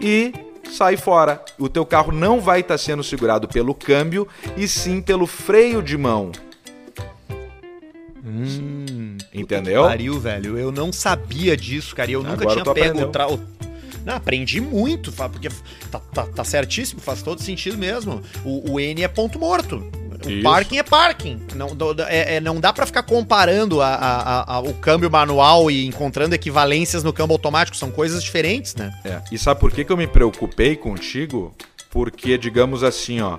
e sai fora. O teu carro não vai estar sendo segurado pelo câmbio e sim pelo freio de mão. Entendeu? Pariu, velho. Eu não sabia disso, cara. e Eu nunca Agora tinha tu pego o. Não, aprendi muito, porque tá, tá, tá certíssimo, faz todo sentido mesmo. O, o N é ponto morto. O Isso. parking é parking. Não, é- é- não dá pra ficar comparando a- a- a- a- o câmbio manual e encontrando equivalências no câmbio automático. São coisas diferentes, né? É. E sabe por que, que eu me preocupei contigo? Porque, digamos assim, ó.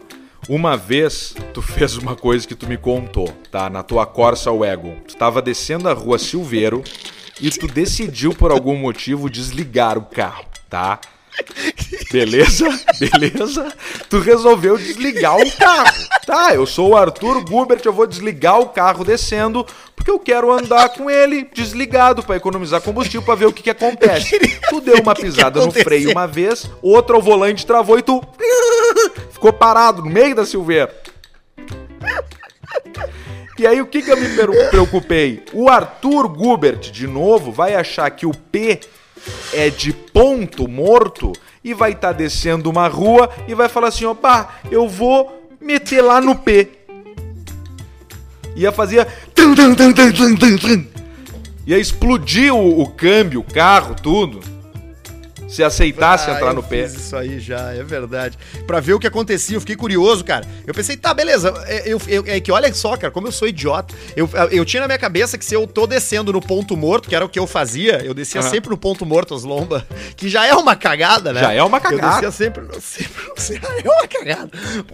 Uma vez tu fez uma coisa que tu me contou, tá? Na tua Corsa Wagon. Tu tava descendo a rua Silveiro e tu decidiu, por algum motivo, desligar o carro, tá? Beleza? Beleza? Tu resolveu desligar o carro. Tá, eu sou o Arthur Gubert, eu vou desligar o carro descendo, porque eu quero andar com ele desligado pra economizar combustível pra ver o que que acontece. Tu deu uma pisada no freio uma vez, outra o volante travou e tu *laughs* ficou parado no meio da Silveira. E aí o que que eu me preocupei? O Arthur Gubert, de novo, vai achar que o P é de ponto morto e vai estar descendo uma rua e vai falar assim, pá, eu vou meter lá no P. Ia fazer... Ia explodir o, o câmbio, o carro, tudo. Se aceitasse Ah, entrar no pé. isso aí já, é verdade. Pra ver o que acontecia, eu fiquei curioso, cara. Eu pensei, tá, beleza. É, eu- eu- é que olha só, cara, como eu sou idiota. Eu, eu tinha na minha cabeça que se eu tô descendo no ponto morto, que era o que eu fazia, eu descia Aham. sempre no ponto morto as lombas, *laughs* que já é uma cagada, né? Já é uma cagada. Eu descia sempre, sempre *laughs* já é uma cagada.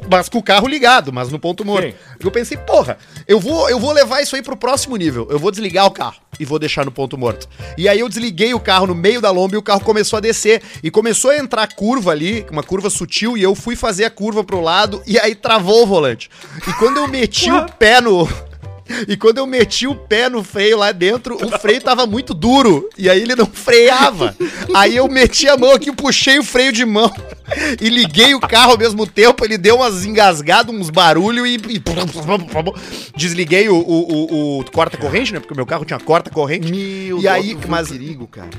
Mas com o carro ligado, mas no ponto morto. Sim. Eu pensei, porra, eu vou, eu vou levar isso aí pro próximo nível. Eu vou desligar o carro e vou deixar no ponto morto. E aí eu desliguei o carro no meio da lomba e o carro começou a descer. E começou a entrar curva ali, uma curva sutil, e eu fui fazer a curva pro lado e aí travou o volante. E quando eu meti o pé no. *laughs* E quando eu meti o pé no freio lá dentro, o freio tava muito duro. E aí ele não freava. Aí eu meti a mão aqui, puxei o freio de mão e liguei o carro ao mesmo tempo. Ele deu umas engasgadas, uns barulhos e. desliguei o, o, o- o corta-corrente, né? Porque o meu carro tinha corta-corrente. Meu E aí, Deus, mas- perigo, cara.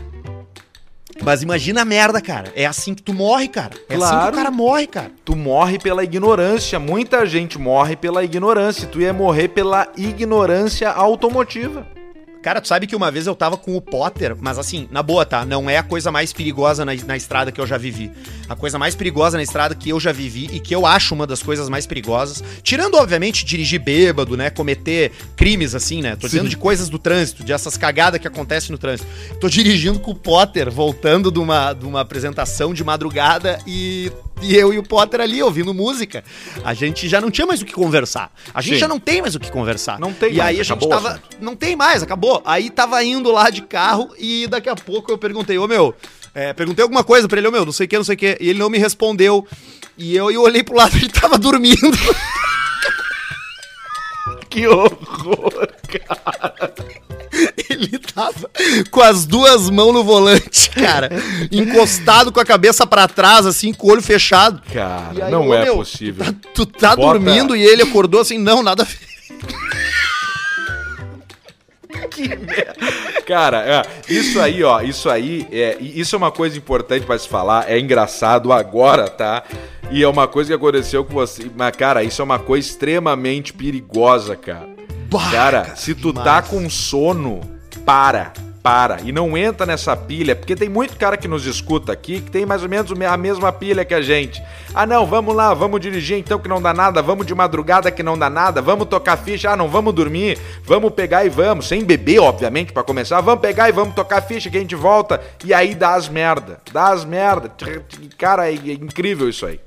Mas imagina a merda, cara. É assim que tu morre, cara. É assim que Claro. o cara morre, cara. Tu morre pela ignorância. Muita gente morre pela ignorância. Tu ia morrer pela ignorância automotiva. Cara, tu sabe que uma vez eu tava com o Potter, mas assim, na boa, tá? Não é a coisa mais perigosa na, na estrada que eu já vivi. A coisa mais perigosa na estrada que eu já vivi e que eu acho uma das coisas mais perigosas, tirando, obviamente, dirigir bêbado, né? Cometer crimes, assim, né? Tô dizendo de coisas do trânsito, de essas cagadas que acontecem no trânsito. Tô dirigindo com o Potter, voltando de uma, de uma apresentação de madrugada e, e eu e o Potter ali ouvindo música. A gente já não tinha mais o que conversar. A gente Sim. já não tem mais o que conversar. Não tem E mais, aí a gente tava. assunto. Não tem mais, acabou. Aí tava indo lá de carro e daqui a pouco eu perguntei, ô meu, é, perguntei alguma coisa pra ele, ô meu, não sei o que, não sei o que. E ele não me respondeu. E eu, eu olhei pro lado e *laughs* ele tava dormindo. Que horror. Ele tava com as duas mãos no volante, cara. encostado com a cabeça pra trás, assim, com o olho fechado. Cara, aí, não ô, é meu, possível. Tá- tu tá dormindo e ele acordou assim, não, nada a ver. *laughs* Cara, é, isso aí, ó, isso aí, é, isso é uma coisa importante pra se falar, é engraçado agora, tá? E é uma coisa que aconteceu com você, mas cara, isso é uma coisa extremamente perigosa, cara. Bah, Cara, se tu tá com sono, para, para. E não entra nessa pilha, porque tem muito cara que nos escuta aqui que tem mais ou menos a mesma pilha que a gente. Ah, não, vamos lá, vamos dirigir então que não dá nada, vamos de madrugada que não dá nada, vamos tocar ficha, ah, não, vamos dormir, vamos pegar e vamos, sem beber, obviamente, pra começar, vamos pegar e vamos tocar ficha que a gente volta, e aí dá as merda, dá as merda. Cara, é, incrível isso aí.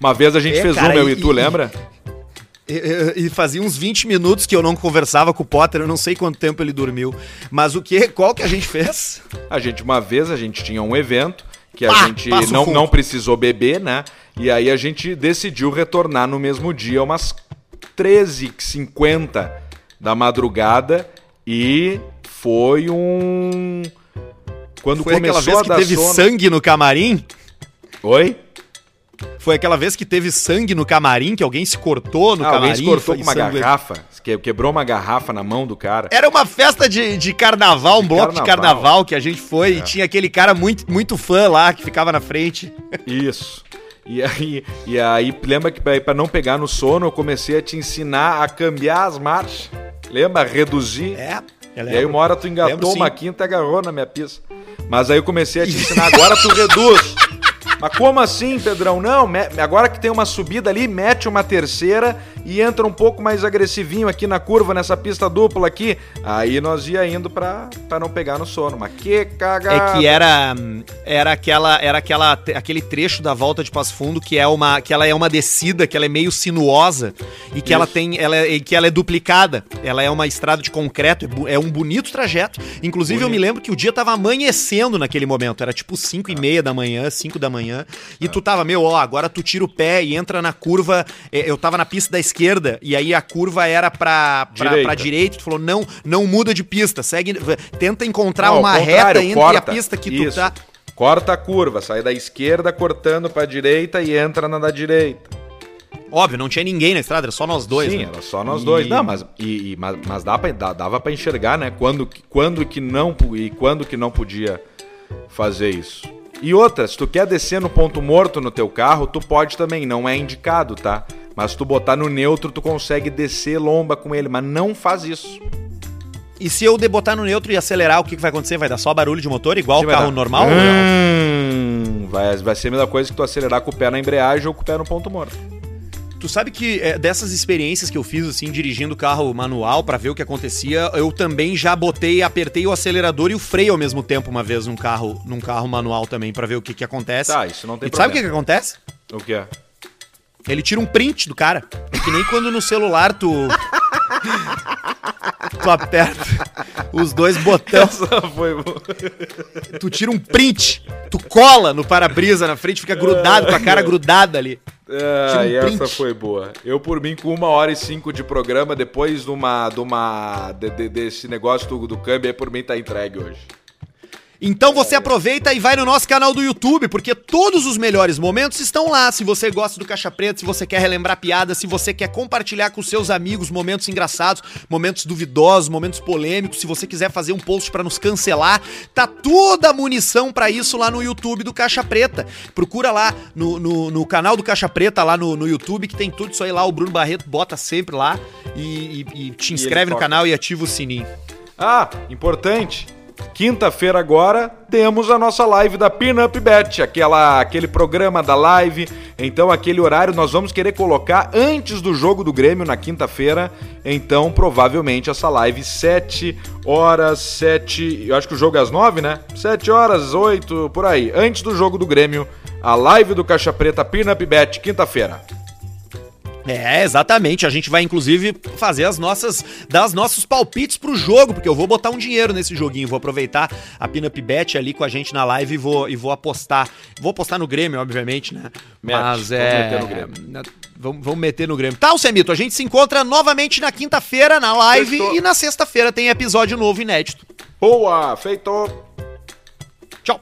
Uma vez a gente É, fez cara, uma, eu e- e tu, lembra? E, e- fazia uns 20 minutos que eu não conversava com o Potter, eu não sei quanto tempo ele dormiu. Mas o que, qual que a gente fez? A gente, uma vez, a gente tinha um evento que a Pá, gente não, não precisou beber, né? E aí a gente decidiu retornar no mesmo dia, umas 13h50 da madrugada. E foi um. Quando Foi aquela começou vez a que dar teve sono... sangue no camarim? Oi? Foi aquela vez que teve sangue no camarim, que alguém se cortou no Ah, alguém camarim? se cortou com uma sangue- garrafa, que- quebrou uma garrafa na mão do cara. Era uma festa de, de carnaval, um bloco de carnaval. carnaval que a gente foi e tinha aquele cara muito, muito fã lá que ficava na frente. Isso. E aí, e aí lembra que pra, pra não pegar no sono, eu comecei a te ensinar a cambiar as marchas. Lembra? Reduzir. É, E aí uma hora tu Lembro, engatou sim. uma quinta e agarrou na minha pista. Mas aí eu comecei a te ensinar, agora tu *laughs* reduz. Mas como assim, Pedrão? Não, agora que tem uma subida ali, mete uma terceira e entra um pouco mais agressivinho aqui na curva, nessa pista dupla aqui, aí nós ia indo pra, pra não pegar no sono. Mas que cagada! É que era era aquela era aquela aquele trecho da volta de Passo Fundo que é uma que ela é uma descida, que ela é meio sinuosa e que Isso. ela tem ela é, que ela é duplicada. Ela é uma estrada de concreto, é é um bonito trajeto. Inclusive eu me lembro que o dia tava amanhecendo naquele momento, era tipo 5 e meia da manhã, 5 da manhã, e tu tava, meu, ó, agora tu tira o pé e entra na curva. é, Eu tava na pista da esquerda e aí a curva era pra, pra, Direita. pra direita, tu falou, não, não muda de pista, segue, tenta encontrar Não, uma reta entre corta. a pista que tu Isso. tá. Corta a curva, sai da esquerda cortando pra direita e entra na da direita. Óbvio, não tinha ninguém na estrada, era só nós dois. Sim, né? era só nós E- dois. Não, mas, e, e- mas, mas dá pra, dava pra enxergar, né? Quando, que- quando que não e quando que não podia fazer isso. E outra, se tu quer descer no ponto morto no teu carro, tu pode também, não é indicado, tá? Mas se tu botar no neutro, tu consegue descer lomba com ele, mas não faz isso. E se eu de- botar no neutro e acelerar, o que, que vai acontecer? Vai dar só barulho de motor, igual Sim, o carro dar. normal? Hum, vai, vai ser a mesma coisa que tu acelerar com o pé na embreagem ou com o pé no ponto morto. Tu sabe que é, dessas experiências que eu fiz, assim, dirigindo carro manual pra ver o que acontecia, eu também já botei, apertei o acelerador e o freio ao mesmo tempo uma vez num carro, num carro manual também pra ver o que, que acontece. Tá, isso não tem e tu sabe o que, problema. que acontece? O que é? Ele tira um print do cara. É que nem quando no celular tu. tu aperta os dois botões. Essa foi boa. tu tira um print, tu cola no para-brisa na frente, fica grudado com a cara grudada ali. Ah, e essa foi boa. Eu, por mim, com uma hora e cinco de programa, depois de uma. De uma de- de- desse negócio do, do câmbio, aí por mim tá entregue hoje. Então você aproveita e vai no nosso canal do YouTube, porque todos os melhores momentos estão lá. Se você gosta do Caixa Preta, se você quer relembrar piadas, se você quer compartilhar com seus amigos momentos engraçados, momentos duvidosos, momentos polêmicos, se você quiser fazer um post pra nos cancelar, tá toda a munição pra isso lá no YouTube do Caixa Preta. Procura lá no, no, no canal do Caixa Preta, lá no, no YouTube, que tem tudo isso aí lá. O Bruno Barreto bota sempre lá e, e- e te inscreve no toca. canal e ativa o sininho. Ah, importante. Quinta-feira agora temos a nossa live da Pinup Bet, aquela, aquele programa da live. Então, aquele horário nós vamos querer colocar antes do jogo do Grêmio na quinta-feira. Então, provavelmente essa live 7 horas, 7. Eu acho que o jogo é às 9, né? 7 horas, 8, por aí. Antes do jogo do Grêmio, a live do Caixa Preta Pinup Bet, quinta-feira. É, exatamente. A gente vai, inclusive, fazer as nossas. dar os nossos palpites pro jogo, porque eu vou botar um dinheiro nesse joguinho. Vou aproveitar a Pinup Bet ali com a gente na live e vou, e vou apostar. Vou apostar no Grêmio, obviamente, né? Mete, Mas vamos é. meter no Grêmio. na- Vamos, vamos meter no Grêmio. Tá, Semito, a gente se encontra novamente na quinta-feira na live Fechou. e na sexta-feira tem episódio novo inédito. Boa, feito! Tchau!